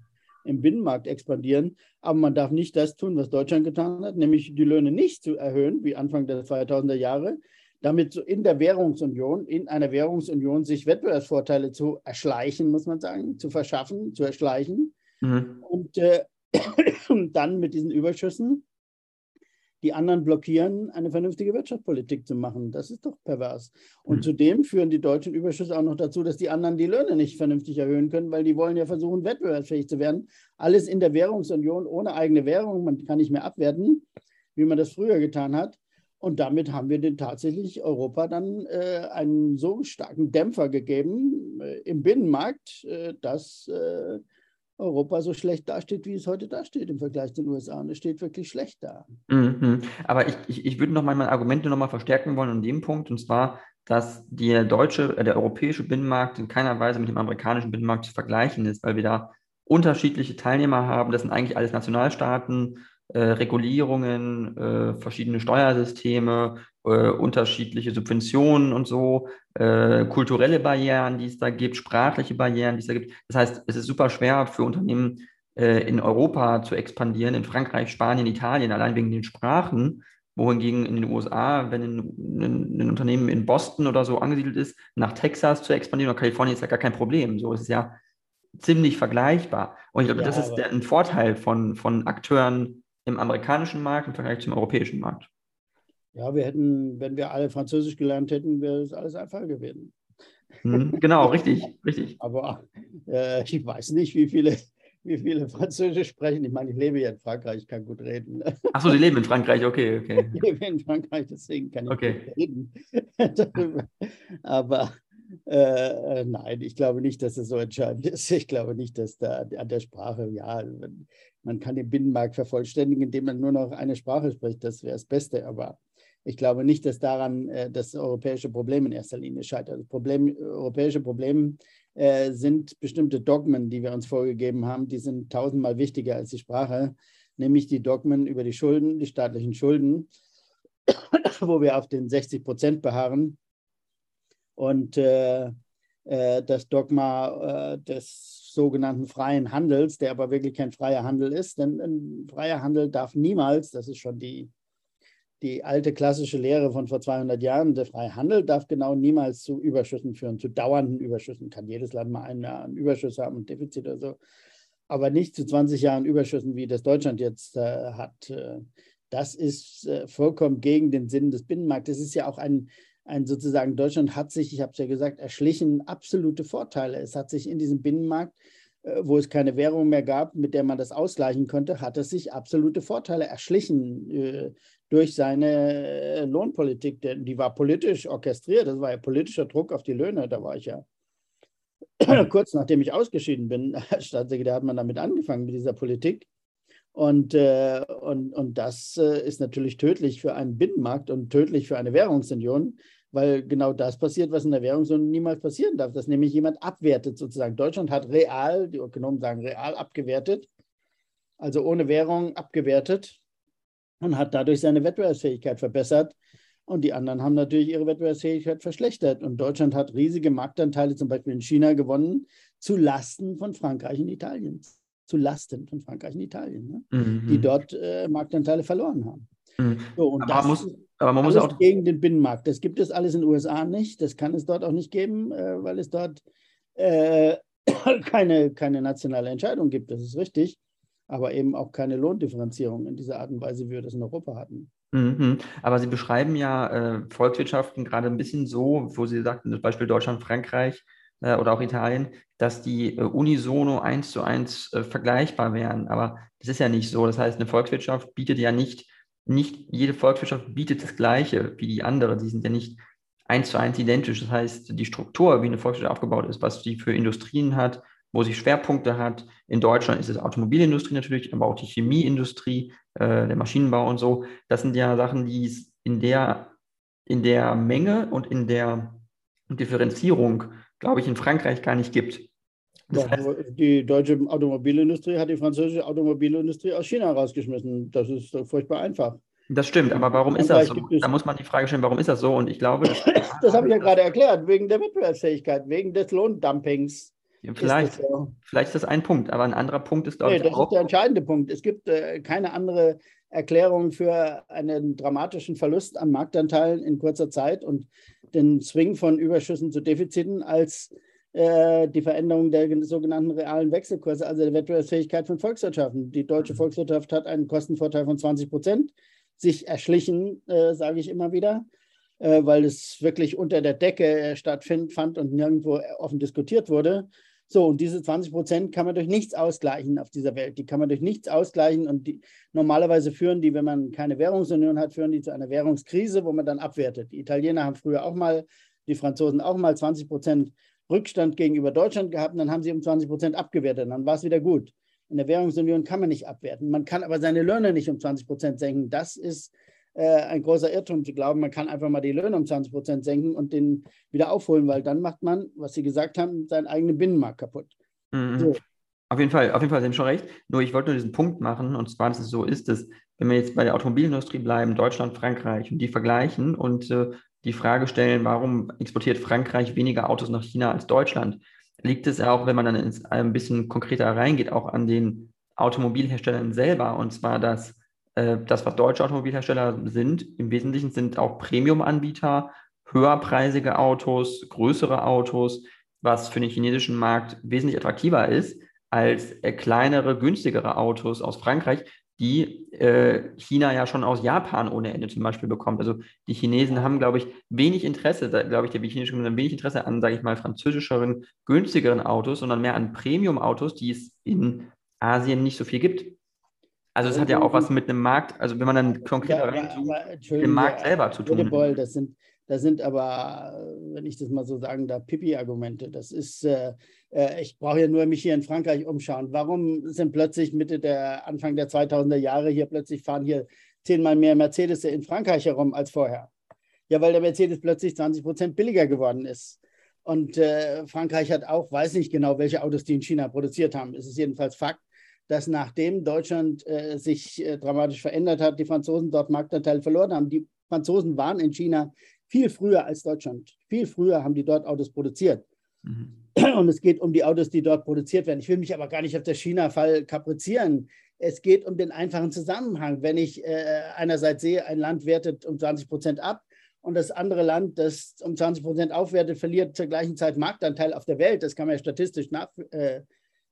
im Binnenmarkt expandieren. Aber man darf nicht das tun, was Deutschland getan hat, nämlich die Löhne nicht zu erhöhen, wie Anfang der 2000er Jahre, damit so in der Währungsunion, in einer Währungsunion sich Wettbewerbsvorteile zu erschleichen, muss man sagen, zu verschaffen, zu erschleichen. Mhm. Und äh, dann mit diesen Überschüssen die anderen blockieren, eine vernünftige Wirtschaftspolitik zu machen. Das ist doch pervers. Und mhm. zudem führen die deutschen Überschüsse auch noch dazu, dass die anderen die Löhne nicht vernünftig erhöhen können, weil die wollen ja versuchen, wettbewerbsfähig zu werden. Alles in der Währungsunion ohne eigene Währung. Man kann nicht mehr abwerten, wie man das früher getan hat. Und damit haben wir den tatsächlich Europa dann äh, einen so starken Dämpfer gegeben äh, im Binnenmarkt, äh, dass äh, Europa so schlecht dasteht, wie es heute dasteht im Vergleich zu den USA. Und es steht wirklich schlecht da. Mhm. Aber ich, ich, ich würde noch mal meine Argumente noch mal verstärken wollen an dem Punkt, und zwar, dass der deutsche, äh, der europäische Binnenmarkt in keiner Weise mit dem amerikanischen Binnenmarkt zu vergleichen ist, weil wir da unterschiedliche Teilnehmer haben. Das sind eigentlich alles Nationalstaaten äh, Regulierungen, äh, verschiedene Steuersysteme, äh, unterschiedliche Subventionen und so, äh, kulturelle Barrieren, die es da gibt, sprachliche Barrieren, die es da gibt. Das heißt, es ist super schwer für Unternehmen äh, in Europa zu expandieren, in Frankreich, Spanien, Italien, allein wegen den Sprachen. Wohingegen in den USA, wenn ein, ein, ein, Unternehmen in Boston oder so angesiedelt ist, nach Texas zu expandieren oder Kalifornien ist ja gar kein Problem. So ist es ja ziemlich vergleichbar. Und ich glaube, ja, das ist der, ein Vorteil von, von Akteuren im amerikanischen Markt im Vergleich zum europäischen Markt? Ja, wir hätten, wenn wir alle Französisch gelernt hätten, wäre es alles einfacher gewesen. Hm, genau, richtig, richtig. Aber äh, ich weiß nicht, wie viele, wie viele Französisch sprechen. Ich meine, ich lebe ja in Frankreich, ich kann gut reden. Achso, Sie leben in Frankreich, okay, okay. Ich lebe in Frankreich, deswegen kann ich okay. gut reden. Aber äh, nein, ich glaube nicht, dass es so entscheidend ist. Ich glaube nicht, dass da an der Sprache, ja, man kann den Binnenmarkt vervollständigen, indem man nur noch eine Sprache spricht. Das wäre das Beste. Aber ich glaube nicht, dass daran äh, das europäische Problem in erster Linie scheitert. Problem, europäische Problem äh, sind bestimmte Dogmen, die wir uns vorgegeben haben. Die sind tausendmal wichtiger als die Sprache, nämlich die Dogmen über die Schulden, die staatlichen Schulden, wo wir auf den 60 Prozent beharren und äh, äh, das Dogma äh, des sogenannten freien Handels, der aber wirklich kein freier Handel ist. Denn ein freier Handel darf niemals, das ist schon die, die alte klassische Lehre von vor 200 Jahren, der freie Handel darf genau niemals zu Überschüssen führen, zu dauernden Überschüssen. Kann jedes Land mal ein einen Überschuss haben, ein Defizit oder so, aber nicht zu 20 Jahren Überschüssen, wie das Deutschland jetzt äh, hat. Äh, das ist äh, vollkommen gegen den Sinn des Binnenmarktes. Es ist ja auch ein, ein sozusagen Deutschland hat sich, ich habe es ja gesagt, erschlichen absolute Vorteile. Es hat sich in diesem Binnenmarkt, äh, wo es keine Währung mehr gab, mit der man das ausgleichen konnte, hat es sich absolute Vorteile erschlichen äh, durch seine äh, Lohnpolitik. Denn die war politisch orchestriert, das war ja politischer Druck auf die Löhne. Da war ich ja kurz nachdem ich ausgeschieden bin als Staatssekretär, hat man damit angefangen mit dieser Politik. Und, äh, und, und das äh, ist natürlich tödlich für einen Binnenmarkt und tödlich für eine Währungsunion, weil genau das passiert, was in der Währungsunion niemals passieren darf, dass nämlich jemand abwertet sozusagen. Deutschland hat real, die Ökonomen sagen real abgewertet, also ohne Währung abgewertet. Und hat dadurch seine Wettbewerbsfähigkeit verbessert. Und die anderen haben natürlich ihre Wettbewerbsfähigkeit verschlechtert. Und Deutschland hat riesige Marktanteile zum Beispiel in China gewonnen, zu Lasten von Frankreich und Italien. Zu Lasten von Frankreich und Italien, ne? mhm. die dort äh, Marktanteile verloren haben. Mhm. So, und aber das muss, aber man muss auch gegen den Binnenmarkt. Das gibt es alles in den USA nicht. Das kann es dort auch nicht geben, äh, weil es dort äh, keine, keine nationale Entscheidung gibt. Das ist richtig aber eben auch keine Lohndifferenzierung in dieser Art und Weise, wie wir das in Europa hatten. Mhm. Aber Sie beschreiben ja äh, Volkswirtschaften gerade ein bisschen so, wo Sie sagten, zum Beispiel Deutschland, Frankreich äh, oder auch Italien, dass die äh, unisono eins zu eins äh, vergleichbar wären. Aber das ist ja nicht so. Das heißt, eine Volkswirtschaft bietet ja nicht, nicht jede Volkswirtschaft bietet das Gleiche wie die andere. Die sind ja nicht eins zu eins identisch. Das heißt, die Struktur, wie eine Volkswirtschaft aufgebaut ist, was die für Industrien hat, wo sie Schwerpunkte hat. In Deutschland ist es Automobilindustrie natürlich, aber auch die Chemieindustrie, äh, der Maschinenbau und so. Das sind ja Sachen, die es in der, in der Menge und in der Differenzierung, glaube ich, in Frankreich gar nicht gibt. Das heißt, die deutsche Automobilindustrie hat die französische Automobilindustrie aus China rausgeschmissen. Das ist furchtbar einfach. Das stimmt, aber warum ist das so? Da muss man die Frage stellen, warum ist das so? Und ich glaube, das, das habe ich ja gerade erklärt, wegen der Wettbewerbsfähigkeit, wegen des Lohndumpings. Vielleicht, ist das, vielleicht ist das ein Punkt, aber ein anderer Punkt ist, glaube nee, ich, das auch. ist der entscheidende Punkt. Es gibt äh, keine andere Erklärung für einen dramatischen Verlust an Marktanteilen in kurzer Zeit und den Swing von Überschüssen zu Defiziten als äh, die Veränderung der sogenannten realen Wechselkurse, also der Wettbewerbsfähigkeit von Volkswirtschaften. Die deutsche mhm. Volkswirtschaft hat einen Kostenvorteil von 20 Prozent sich erschlichen, äh, sage ich immer wieder, äh, weil es wirklich unter der Decke stattfand und nirgendwo offen diskutiert wurde. So, und diese 20 Prozent kann man durch nichts ausgleichen auf dieser Welt. Die kann man durch nichts ausgleichen und die, normalerweise führen die, wenn man keine Währungsunion hat, führen die zu einer Währungskrise, wo man dann abwertet. Die Italiener haben früher auch mal, die Franzosen auch mal 20 Prozent Rückstand gegenüber Deutschland gehabt und dann haben sie um 20 Prozent abgewertet. Dann war es wieder gut. In der Währungsunion kann man nicht abwerten. Man kann aber seine Löhne nicht um 20 Prozent senken. Das ist äh, ein großer Irrtum zu glauben, man kann einfach mal die Löhne um 20 Prozent senken und den wieder aufholen, weil dann macht man, was Sie gesagt haben, seinen eigenen Binnenmarkt kaputt. Mhm. So. Auf jeden Fall, auf jeden Fall, Sie haben schon recht. Nur ich wollte nur diesen Punkt machen, und zwar, dass es so ist, dass, wenn wir jetzt bei der Automobilindustrie bleiben, Deutschland, Frankreich, und die vergleichen und äh, die Frage stellen, warum exportiert Frankreich weniger Autos nach China als Deutschland, liegt es auch, wenn man dann ins, ein bisschen konkreter reingeht, auch an den Automobilherstellern selber. Und zwar, dass das, was deutsche Automobilhersteller sind, im Wesentlichen sind auch Premium-Anbieter, höherpreisige Autos, größere Autos, was für den chinesischen Markt wesentlich attraktiver ist als äh, kleinere, günstigere Autos aus Frankreich, die äh, China ja schon aus Japan ohne Ende zum Beispiel bekommt. Also die Chinesen haben, glaube ich, wenig Interesse, glaube ich, der chinesische haben wenig Interesse an, sage ich mal, französischeren, günstigeren Autos, sondern mehr an Premium-Autos, die es in Asien nicht so viel gibt. Also es hat ja auch was mit einem Markt, also wenn man dann konkreter ja, reinzoomt, dem Markt selber zu tun. Boll, das sind, das sind aber, wenn ich das mal so sagen darf, Pipi-Argumente. Das ist, äh, äh ich brauche ja nur mich hier in Frankreich umschauen. Warum sind plötzlich Mitte der, Anfang der 2000er Jahre hier plötzlich fahren hier zehnmal mehr Mercedes in Frankreich herum als vorher? Ja, weil der Mercedes plötzlich 20 Prozent billiger geworden ist. Und äh, Frankreich hat auch, weiß nicht genau, welche Autos die in China produziert haben. Es ist jedenfalls Fakt, dass nachdem Deutschland äh, sich äh, dramatisch verändert hat, die Franzosen dort Marktanteil verloren haben. Die Franzosen waren in China viel früher als Deutschland. Viel früher haben die dort Autos produziert. Mhm. Und es geht um die Autos, die dort produziert werden. Ich will mich aber gar nicht auf der China-Fall kaprizieren. Es geht um den einfachen Zusammenhang. Wenn ich äh, einerseits sehe, ein Land wertet um 20 Prozent ab und das andere Land, das um 20 Prozent aufwertet, verliert zur gleichen Zeit Marktanteil auf der Welt. Das kann man ja statistisch nach, äh,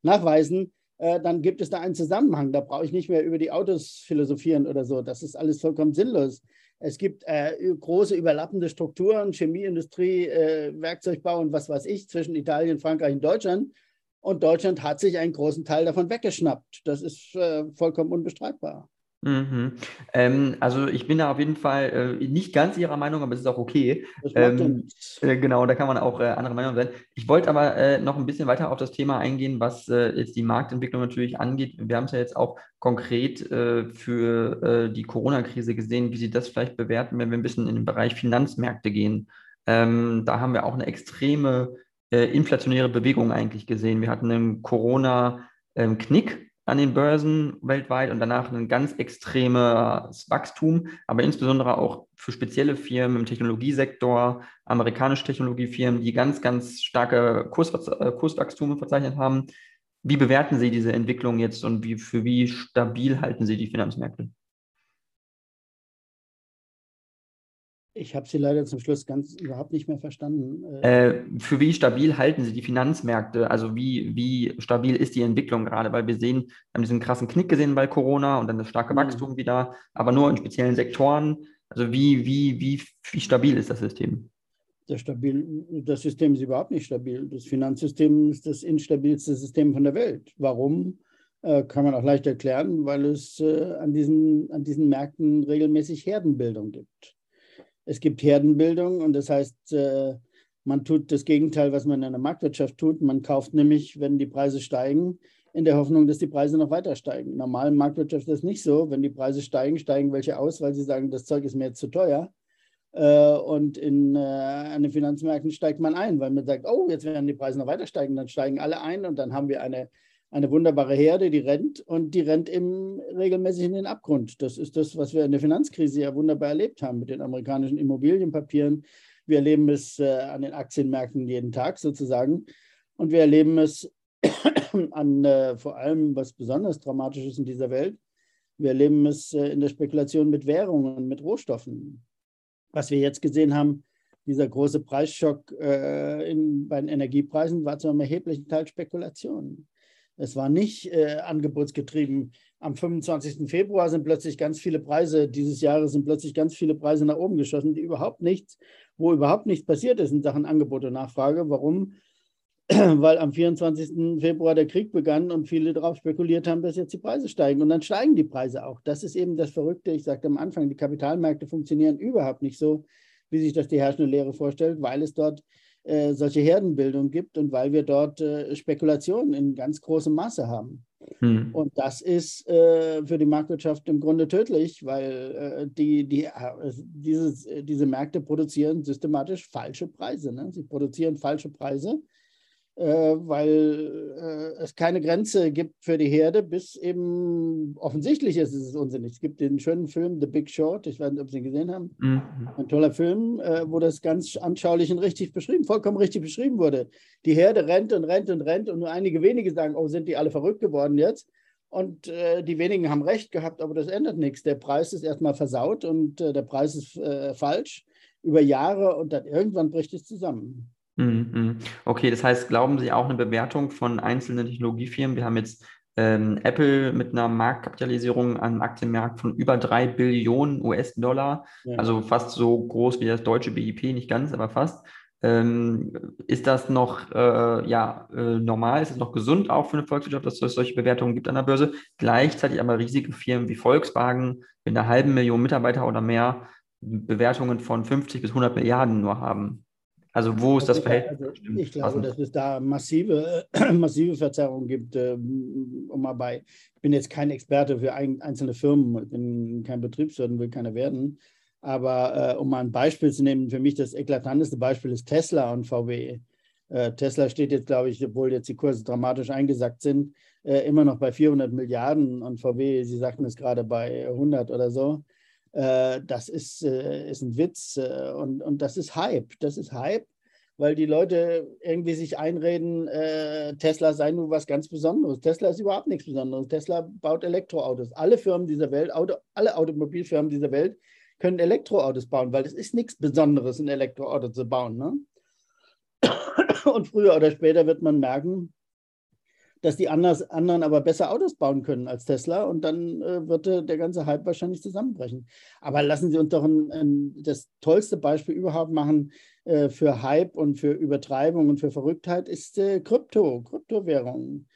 nachweisen äh, dann gibt es da einen Zusammenhang. Da brauche ich nicht mehr über die Autos philosophieren oder so. Das ist alles vollkommen sinnlos. Es gibt äh, große überlappende Strukturen, Chemieindustrie, äh, Werkzeugbau und was weiß ich zwischen Italien, Frankreich und Deutschland. Und Deutschland hat sich einen großen Teil davon weggeschnappt. Das ist äh, vollkommen unbestreitbar. Mhm. Ähm, also ich bin da auf jeden Fall äh, nicht ganz Ihrer Meinung, aber es ist auch okay. Ähm, äh, genau, da kann man auch äh, andere Meinung sein. Ich wollte aber äh, noch ein bisschen weiter auf das Thema eingehen, was äh, jetzt die Marktentwicklung natürlich angeht. Wir haben es ja jetzt auch konkret äh, für die Corona-Krise gesehen, wie Sie das vielleicht bewerten, wenn wir ein bisschen in den Bereich Finanzmärkte gehen. Ähm, da haben wir auch eine extreme inflationäre Bewegung eigentlich gesehen. Wir hatten einen Corona-Knick an den Börsen weltweit und danach ein ganz extremes Wachstum, aber insbesondere auch für spezielle Firmen im Technologiesektor, amerikanische Technologiefirmen, die ganz, ganz starke Kurs, äh, Kurswachstume verzeichnet haben. Wie bewerten Sie diese Entwicklung jetzt und wie, für wie stabil halten Sie die Finanzmärkte? Ich habe Sie leider zum Schluss ganz überhaupt nicht mehr verstanden. Äh, für wie stabil halten Sie die Finanzmärkte? Also wie, wie stabil ist die Entwicklung gerade? Weil wir sehen, wir haben diesen krassen Knick gesehen bei Corona und dann das starke mhm. Wachstum mhm. wieder, aber nur in speziellen Sektoren. Also wie, wie, wie, wie stabil ist das System? Das, stabil, das System ist überhaupt nicht stabil. Das Finanzsystem ist das instabilste System von der Welt. Warum? Äh, kann man auch leicht erklären, weil es äh, an, diesen, an diesen Märkten regelmäßig Herdenbildung gibt. Es gibt Herdenbildung und das heißt, äh, man tut das Gegenteil, was man in einer Marktwirtschaft tut. Man kauft nämlich, wenn die Preise steigen, in der Hoffnung, dass die Preise noch weiter steigen. Normal Marktwirtschaft ist das nicht so. Wenn die Preise steigen, steigen welche aus, weil sie sagen, das Zeug ist mir jetzt zu teuer. Äh, und in, äh, an den Finanzmärkten steigt man ein, weil man sagt, oh, jetzt werden die Preise noch weiter steigen, dann steigen alle ein und dann haben wir eine eine wunderbare Herde, die rennt und die rennt im, regelmäßig in den Abgrund. Das ist das, was wir in der Finanzkrise ja wunderbar erlebt haben mit den amerikanischen Immobilienpapieren. Wir erleben es äh, an den Aktienmärkten jeden Tag sozusagen. Und wir erleben es an äh, vor allem, was besonders dramatisch ist in dieser Welt, wir erleben es äh, in der Spekulation mit Währungen mit Rohstoffen. Was wir jetzt gesehen haben, dieser große Preisschock äh, in, bei den Energiepreisen war zu einem erheblichen Teil Spekulation. Es war nicht äh, angebotsgetrieben. Am 25. Februar sind plötzlich ganz viele Preise, dieses Jahres sind plötzlich ganz viele Preise nach oben geschossen, die überhaupt nichts, wo überhaupt nichts passiert ist in Sachen Angebot und Nachfrage. Warum? Weil am 24. Februar der Krieg begann und viele darauf spekuliert haben, dass jetzt die Preise steigen. Und dann steigen die Preise auch. Das ist eben das Verrückte. Ich sagte am Anfang, die Kapitalmärkte funktionieren überhaupt nicht so, wie sich das die herrschende Lehre vorstellt, weil es dort äh, solche Herdenbildung gibt und weil wir dort äh, Spekulationen in ganz großem Maße haben. Hm. Und das ist äh, für die Marktwirtschaft im Grunde tödlich, weil äh, die, die, äh, dieses, diese Märkte produzieren systematisch falsche Preise. Ne? Sie produzieren falsche Preise weil äh, es keine Grenze gibt für die Herde, bis eben offensichtlich ist es unsinnig. Es gibt den schönen Film The Big Short, ich weiß nicht, ob Sie ihn gesehen haben. Mhm. Ein toller Film, äh, wo das ganz anschaulich und richtig beschrieben, vollkommen richtig beschrieben wurde. Die Herde rennt und rennt und rennt und nur einige wenige sagen, oh, sind die alle verrückt geworden jetzt? Und äh, die wenigen haben recht gehabt, aber das ändert nichts. Der Preis ist erstmal versaut und äh, der Preis ist äh, falsch über Jahre und dann irgendwann bricht es zusammen. Mhm, mhm. Okay, das heißt, glauben Sie auch eine Bewertung von einzelnen Technologiefirmen? Wir haben jetzt ähm, Apple mit einer Marktkapitalisierung am Aktienmarkt von über drei Billionen US-Dollar, ja. also fast so groß wie das deutsche BIP, nicht ganz, aber fast. Ähm, ist das noch äh, ja, äh, normal? Ist es noch gesund auch für eine Volkswirtschaft, dass es solche Bewertungen gibt an der Börse? Gleichzeitig aber riesige Firmen wie Volkswagen mit einer halben Million Mitarbeiter oder mehr Bewertungen von 50 bis 100 Milliarden nur haben. Also wo ist das Verhältnis? Also ich glaube, dass es da massive, massive Verzerrungen gibt. Ähm, um mal bei, ich bin jetzt kein Experte für einzelne Firmen, ich bin kein Betriebswirt und will keiner werden. Aber äh, um mal ein Beispiel zu nehmen, für mich das eklatanteste Beispiel ist Tesla und VW. Äh, Tesla steht jetzt, glaube ich, obwohl jetzt die Kurse dramatisch eingesackt sind, äh, immer noch bei 400 Milliarden und VW, Sie sagten es gerade, bei 100 oder so. Äh, das ist, äh, ist ein Witz äh, und, und das ist Hype. Das ist Hype, weil die Leute irgendwie sich einreden, Tesla sei nur was ganz Besonderes. Tesla ist überhaupt nichts Besonderes. Tesla baut Elektroautos. Alle Firmen dieser Welt, Auto, alle Automobilfirmen dieser Welt können Elektroautos bauen, weil es ist nichts Besonderes, ein Elektroauto zu bauen. Ne? Und früher oder später wird man merken, dass die anders, anderen aber besser Autos bauen können als Tesla und dann äh, wird äh, der ganze Hype wahrscheinlich zusammenbrechen. Aber lassen Sie uns doch ein, ein, das tollste Beispiel überhaupt machen äh, für Hype und für Übertreibung und für Verrücktheit ist äh, Krypto, Kryptowährungen.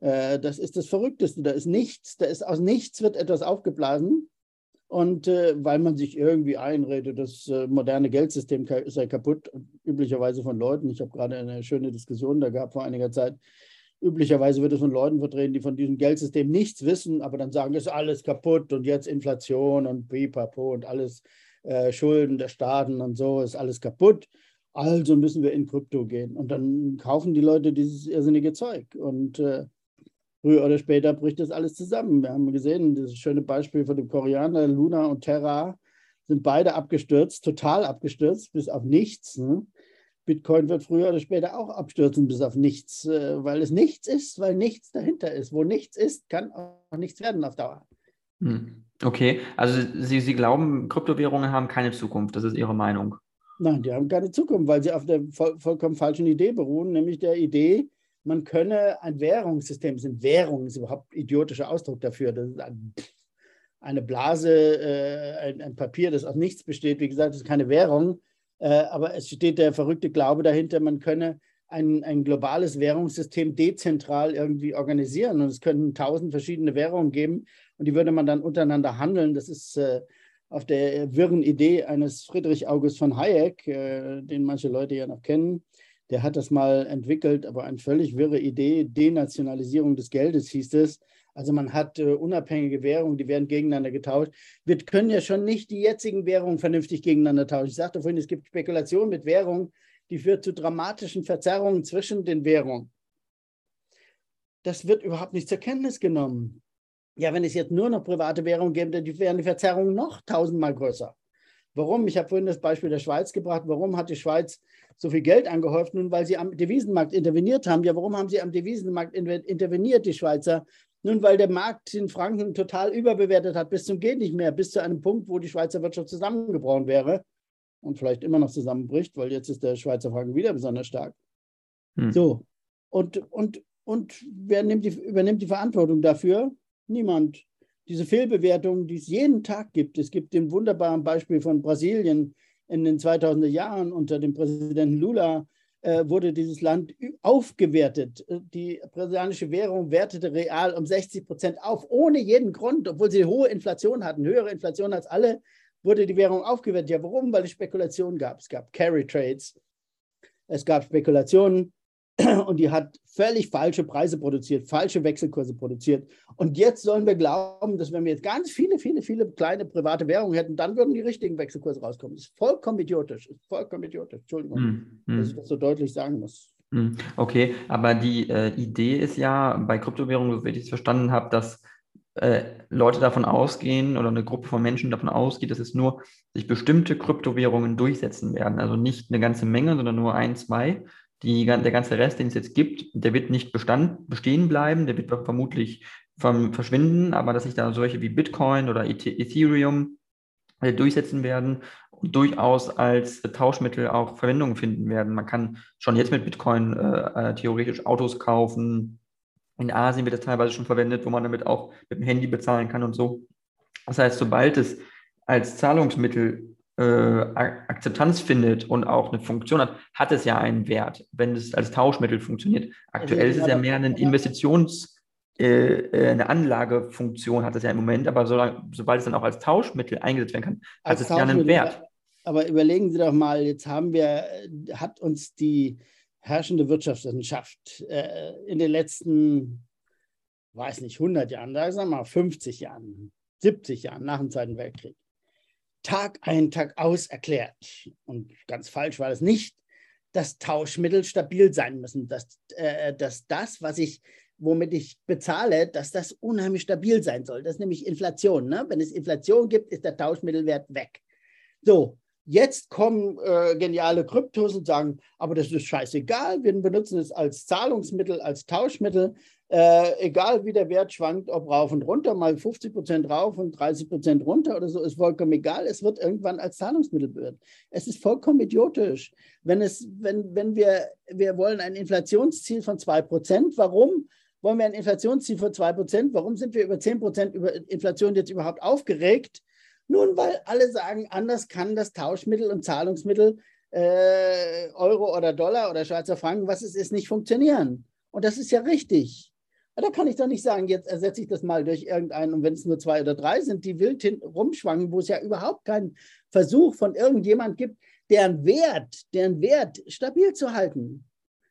Äh, das ist das Verrückteste. Da ist nichts, da ist aus nichts wird etwas aufgeblasen. Und äh, weil man sich irgendwie einredet, das moderne Geldsystem sei kaputt, üblicherweise von Leuten. Ich habe gerade eine schöne Diskussion da gehabt vor einiger Zeit Üblicherweise wird es von Leuten vertreten, die von diesem Geldsystem nichts wissen, aber dann sagen, es ist alles kaputt und jetzt Inflation und Pipapo und alles äh, Schulden der Staaten und so, ist alles kaputt. Also müssen wir in Krypto gehen. Und dann kaufen die Leute dieses irrsinnige Zeug. Und äh, früher oder später bricht das alles zusammen. Wir haben gesehen, das schöne Beispiel von dem Koreaner, Luna und Terra, sind beide abgestürzt, total abgestürzt, bis auf nichts. Ne? Bitcoin wird früher oder später auch abstürzen, bis auf nichts, äh, weil es nichts ist, weil nichts dahinter ist. Wo nichts ist, kann auch nichts werden auf Dauer. Hm. Okay, also Sie, Sie glauben, Kryptowährungen haben keine Zukunft, das ist Ihre Meinung. Nein, die haben keine Zukunft, weil sie auf der voll, vollkommen falschen Idee beruhen, nämlich der Idee, man könne ein Währungssystem, sind Währungen, ist überhaupt ein idiotischer Ausdruck dafür. Das ist ein, eine Blase, äh, ein, ein, Papier, das aus nichts besteht. Wie gesagt, das ist keine Währung, äh, aber es steht der verrückte Glaube dahinter, man könne ein, ein globales Währungssystem dezentral irgendwie organisieren. Und es könnten tausend verschiedene Währungen geben und die würde man dann untereinander handeln. Das ist äh, auf der wirren Idee eines Friedrich August von Hayek, äh, den manche Leute ja noch kennen. Der hat das mal entwickelt, aber eine völlig wirre Idee. Denationalisierung des Geldes hieß es. Also man hat äh, unabhängige Währungen, die werden gegeneinander getauscht. Wir können ja schon nicht die jetzigen Währungen vernünftig gegeneinander tauschen. Ich sagte vorhin, es gibt Spekulationen mit Währungen, die führt zu dramatischen Verzerrungen zwischen den Währungen. Das wird überhaupt nicht zur Kenntnis genommen. Ja, wenn es jetzt nur noch private Währungen gäbe, dann wären die Verzerrungen noch tausendmal größer. Warum? Ich habe vorhin das Beispiel der Schweiz gebracht. Warum hat die Schweiz so viel Geld angehäuft? Nun, weil sie am Devisenmarkt interveniert haben. Ja, warum haben sie am Devisenmarkt interveniert, die Schweizer? Nun, weil der Markt in Franken total überbewertet hat, bis zum Geht nicht mehr, bis zu einem Punkt, wo die Schweizer Wirtschaft zusammengebrochen wäre und vielleicht immer noch zusammenbricht, weil jetzt ist der Schweizer Franken wieder besonders stark. Hm. So, und, und, und wer die, übernimmt die Verantwortung dafür? Niemand. Diese Fehlbewertungen, die es jeden Tag gibt. Es gibt den wunderbaren Beispiel von Brasilien in den 2000er Jahren unter dem Präsidenten Lula wurde dieses Land aufgewertet. Die brasilianische Währung wertete real um 60 Prozent auf, ohne jeden Grund, obwohl sie hohe Inflation hatten, höhere Inflation als alle, wurde die Währung aufgewertet. Ja, warum? Weil es Spekulationen gab. Es gab Carry Trades, es gab Spekulationen und die hat völlig falsche Preise produziert, falsche Wechselkurse produziert. Und jetzt sollen wir glauben, dass wenn wir jetzt ganz viele, viele, viele kleine private Währungen hätten, dann würden die richtigen Wechselkurse rauskommen. Das ist vollkommen idiotisch. Ist vollkommen idiotisch. Entschuldigung, mm, mm. dass ich das so deutlich sagen muss. Hm, okay, aber die äh, Idee ist ja bei Kryptowährungen, so wie ich es verstanden habe, dass äh, Leute davon ausgehen oder eine Gruppe von Menschen davon ausgeht, dass es nur sich bestimmte Kryptowährungen durchsetzen werden. Also nicht eine ganze Menge, sondern nur ein, zwei die, der ganze Rest, den es jetzt gibt, der wird nicht bestand, bestehen bleiben, der wird vermutlich vom, verschwinden, aber dass sich da solche wie Bitcoin oder Ethereum äh, durchsetzen werden und durchaus als Tauschmittel auch Verwendung finden werden. Man kann schon jetzt mit Bitcoin äh, äh, theoretisch Autos kaufen. In Asien wird das teilweise schon verwendet, wo man damit auch mit dem Handy bezahlen kann und so. Das heißt, sobald es als Zahlungsmittel äh, Akzeptanz findet und auch eine Funktion hat, hat es ja einen Wert, wenn es als Tauschmittel funktioniert. Aktuell ist es ja mehr eine Investitions- äh, äh, eine Anlagefunktion hat es ja im Moment, aber so, sobald es dann auch als Tauschmittel eingesetzt werden kann, hat es ja einen Wert. Aber überlegen Sie doch mal, jetzt haben wir, hat uns die herrschende Wirtschaftswissenschaft äh, in den letzten, weiß nicht, 100 Jahren, sagen wir mal 50 Jahren, 70 Jahren nach dem Zweiten Weltkrieg, Tag ein, Tag aus erklärt. Und ganz falsch war es nicht, dass Tauschmittel stabil sein müssen, dass, äh, dass das, was ich, womit ich bezahle, dass das unheimlich stabil sein soll. Das ist nämlich Inflation. Ne? Wenn es Inflation gibt, ist der Tauschmittelwert weg. So, Jetzt kommen äh, geniale Kryptos und sagen, aber das ist scheißegal, wir benutzen es als Zahlungsmittel, als Tauschmittel, äh, egal wie der Wert schwankt, ob rauf und runter, mal 50 Prozent rauf und 30 Prozent runter oder so, ist vollkommen egal. Es wird irgendwann als Zahlungsmittel wird. Es ist vollkommen idiotisch. Wenn, es, wenn, wenn wir, wir wollen ein Inflationsziel von 2 Prozent, warum? Wollen wir ein Inflationsziel von 2 Prozent? Warum sind wir über 10 Prozent über Inflation jetzt überhaupt aufgeregt? Nun, weil alle sagen, anders kann das Tauschmittel und Zahlungsmittel äh, Euro oder Dollar oder Schweizer Franken, was es ist, nicht funktionieren. Und das ist ja richtig. Da kann ich doch nicht sagen, jetzt ersetze ich das mal durch irgendeinen, und wenn es nur zwei oder drei sind, die wild rumschwangen, wo es ja überhaupt keinen Versuch von irgendjemand gibt, deren Wert, deren Wert stabil zu halten.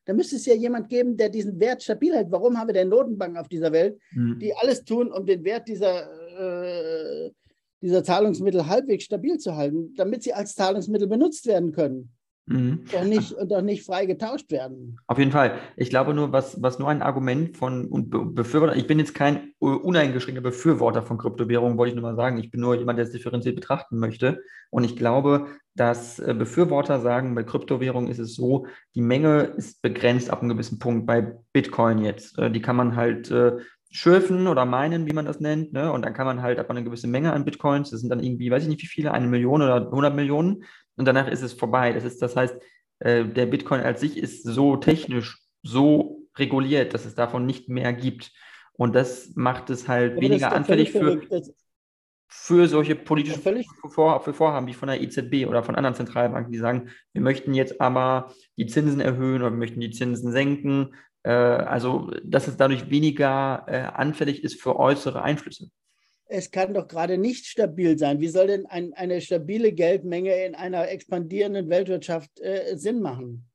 Da müsste es ja jemand geben, der diesen Wert stabil hält. Warum haben wir denn Notenbanken auf dieser Welt, hm. die alles tun, um den Wert dieser äh, dieser Zahlungsmittel halbwegs stabil zu halten, damit sie als Zahlungsmittel benutzt werden können. Mhm. Doch, nicht, doch nicht frei getauscht werden. Auf jeden Fall. Ich glaube nur, was, was nur ein Argument von und Befürworter, ich bin jetzt kein uneingeschränkter Befürworter von Kryptowährungen, wollte ich nur mal sagen. Ich bin nur jemand, der es differenziert betrachten möchte. Und ich glaube, dass äh, Befürworter sagen, bei Kryptowährungen ist es so, die Menge ist begrenzt ab einem gewissen Punkt. Bei Bitcoin jetzt. Äh, die kann man halt äh, schürfen oder meinen, wie man das nennt. Ne? Und dann kann man halt ab eine gewisse Menge an Bitcoins, das sind dann irgendwie, weiß ich nicht wie viele, eine Million oder 100 Millionen, und danach ist es vorbei. Das, ist, das heißt, äh, der Bitcoin als sich ist so technisch so reguliert, dass es davon nicht mehr gibt. Und das macht es halt Aber weniger anfällig für, für solche politischen Vor für Vorhaben wie von der EZB oder von anderen Zentralbanken, die sagen, wir möchten jetzt aber die Zinsen erhöhen oder wir möchten die Zinsen senken. Äh, also, dass es dadurch weniger äh, anfällig ist für äußere Einflüsse es kann doch gerade nicht stabil sein. Wie soll denn ein, eine stabile Geldmenge in einer expandierenden Weltwirtschaft äh, Sinn machen?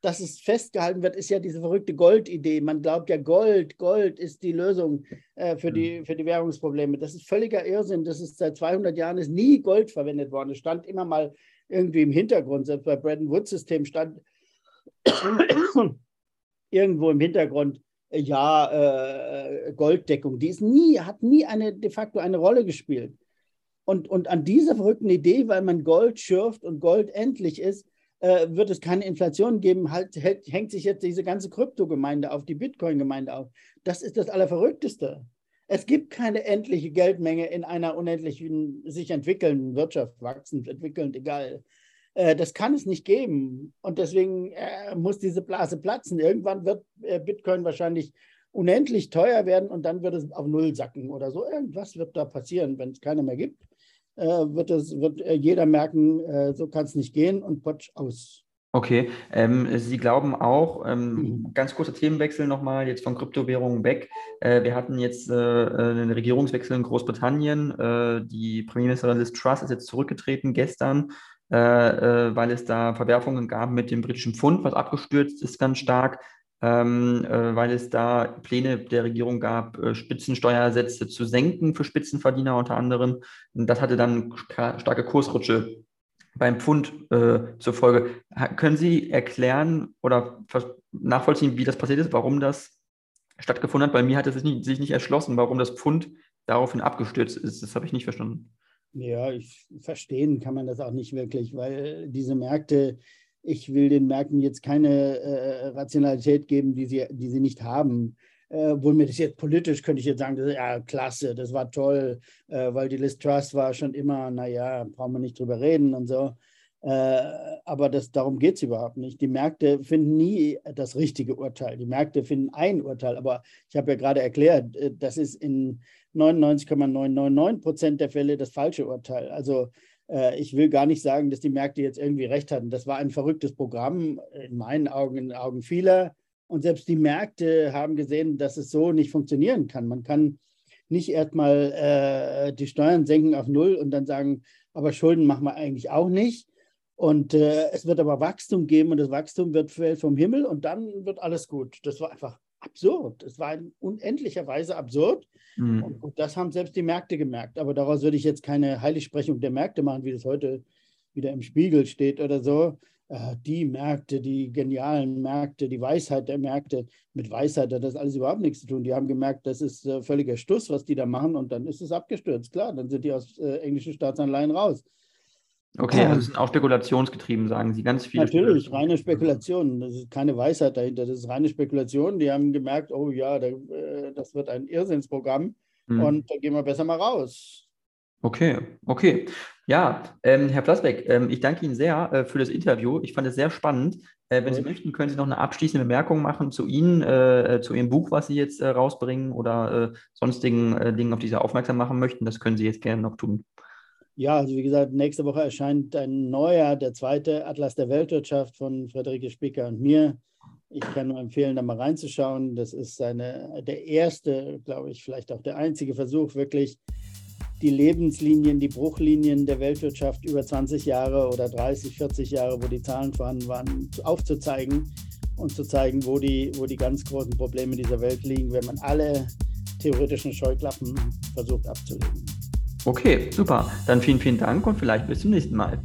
Dass es festgehalten wird, ist ja diese verrückte Goldidee. Man glaubt ja, Gold, Gold ist die Lösung äh, für, die, mhm. für die Währungsprobleme. Das ist völliger Irrsinn. Das ist seit 200 Jahren ist nie Gold verwendet worden. Es stand immer mal irgendwie im Hintergrund. Selbst bei Bretton Woods-System stand irgendwo im Hintergrund ja, äh, Golddeckung. Die ist nie, hat nie eine, de facto eine Rolle gespielt. Und, und an dieser verrückten Idee, weil man Gold schürft und Gold endlich ist, äh, wird es keine Inflation geben, halt, hält, hängt sich jetzt diese ganze Kryptogemeinde auf, die Bitcoin-Gemeinde auf. Das ist das Allerverrückteste. Es gibt keine endliche Geldmenge in einer unendlichen, sich entwickelnden Wirtschaft, wachsend, entwickelnd, egal. Äh, das kann es nicht geben. Und deswegen äh, muss diese Blase platzen. Irgendwann wird äh, Bitcoin wahrscheinlich unendlich teuer werden und dann wird es auf Null sacken oder so. Irgendwas wird da passieren, wenn es keiner mehr gibt. wird, es, wird jeder merken, so kann es nicht gehen und potsch aus. Okay, ähm, Sie glauben auch, ähm, mhm. ganz kurzer Themenwechsel nochmal, jetzt von Kryptowährungen weg. Äh, wir hatten jetzt äh, einen Regierungswechsel in Großbritannien. Äh, die Premierministerin Liz Truss ist jetzt zurückgetreten gestern weil es da Verwerfungen gab mit dem britischen Pfund, was abgestürzt ist ganz stark, ähm, äh, weil es da Pläne der Regierung gab, äh, Spitzensteuersätze zu senken für Spitzenverdiener unter anderem. Und das hatte dann starke Kursrutsche beim Pfund äh, zur Folge. Können Sie erklären oder nachvollziehen, wie das passiert ist, warum das stattgefunden hat? Bei mir hat es sich nicht, sich nicht erschlossen, warum das Pfund daraufhin abgestürzt ist. Das habe ich nicht verstanden. Ja, ich verstehen kann man das auch nicht wirklich, weil diese Märkte, ich will den Märkten jetzt keine äh, Rationalität geben, die sie, die sie nicht haben. Äh, obwohl mir das jetzt politisch könnte ich jetzt sagen, das, ja, klasse, das war toll, äh, weil die Liz Trust war schon immer, naja, brauchen wir nicht drüber reden und so. Äh, aber das, darum geht es überhaupt nicht. Die Märkte finden nie das richtige Urteil. Die Märkte finden ein Urteil. Aber ich habe ja gerade erklärt, äh, das ist in 99,999 Prozent der Fälle das falsche Urteil. Also äh, ich will gar nicht sagen, dass die Märkte jetzt irgendwie recht hatten. Das war ein verrücktes Programm, in meinen Augen, in den Augen vieler. Und selbst die Märkte haben gesehen, dass es so nicht funktionieren kann. Man kann nicht erstmal äh, die Steuern senken auf Null und dann sagen, aber Schulden machen wir eigentlich auch nicht. Und äh, es wird aber Wachstum geben und das Wachstum wird vom Himmel und dann wird alles gut. Das war einfach absurd. Es war in unendlicher Weise absurd. Mhm. Und, und, das haben selbst die Märkte gemerkt. Aber daraus würde ich jetzt keine Heiligsprechung der Märkte machen, wie das heute wieder im Spiegel steht oder so. Äh, die Märkte, die genialen Märkte, die Weisheit der Märkte. Mit Weisheit hat das alles überhaupt nichts zu tun. Die haben gemerkt, das ist äh, völliger Stuss, was die da machen. Und dann ist es abgestürzt. Klar, dann sind die aus äh, englischen Staatsanleihen raus. Okay, also es sind auch spekulationsgetrieben, sagen Sie, ganz viele. Natürlich, reine Spekulation. Das ist keine Weisheit dahinter, das ist reine Spekulation. Die haben gemerkt, oh ja, äh, das wird ein Irrsinnsprogramm hm. und da gehen wir besser mal raus. Okay, okay. Ja, ähm, Herr Plasbeck, ähm, ich danke Ihnen sehr äh, für das Interview. Ich fand es sehr spannend. Äh, wenn okay. Sie möchten, können Sie noch eine abschließende Bemerkung machen zu Ihnen, äh, zu Ihrem Buch, was Sie jetzt äh, rausbringen oder äh, sonstigen Dingen, auf die Sie aufmerksam machen möchten. Das können Sie jetzt gerne noch tun. Ja, also wie gesagt, nächste Woche erscheint ein neuer, der zweite Atlas der Weltwirtschaft von Friederike Spicker und mir. Ich kann nur empfehlen, da mal reinzuschauen. Das ist eine, der erste, glaube ich, vielleicht auch der einzige Versuch, wirklich die Lebenslinien, die Bruchlinien der Weltwirtschaft über 20 Jahre oder 30, 40 Jahre, wo die Zahlen vorhanden waren, aufzuzeigen und zu zeigen, wo die, wo die ganz großen Probleme dieser Welt liegen, wenn man alle theoretischen Scheuklappen versucht abzulegen. Okay, super. Dann vielen, vielen Dank und vielleicht bis zum nächsten Mal.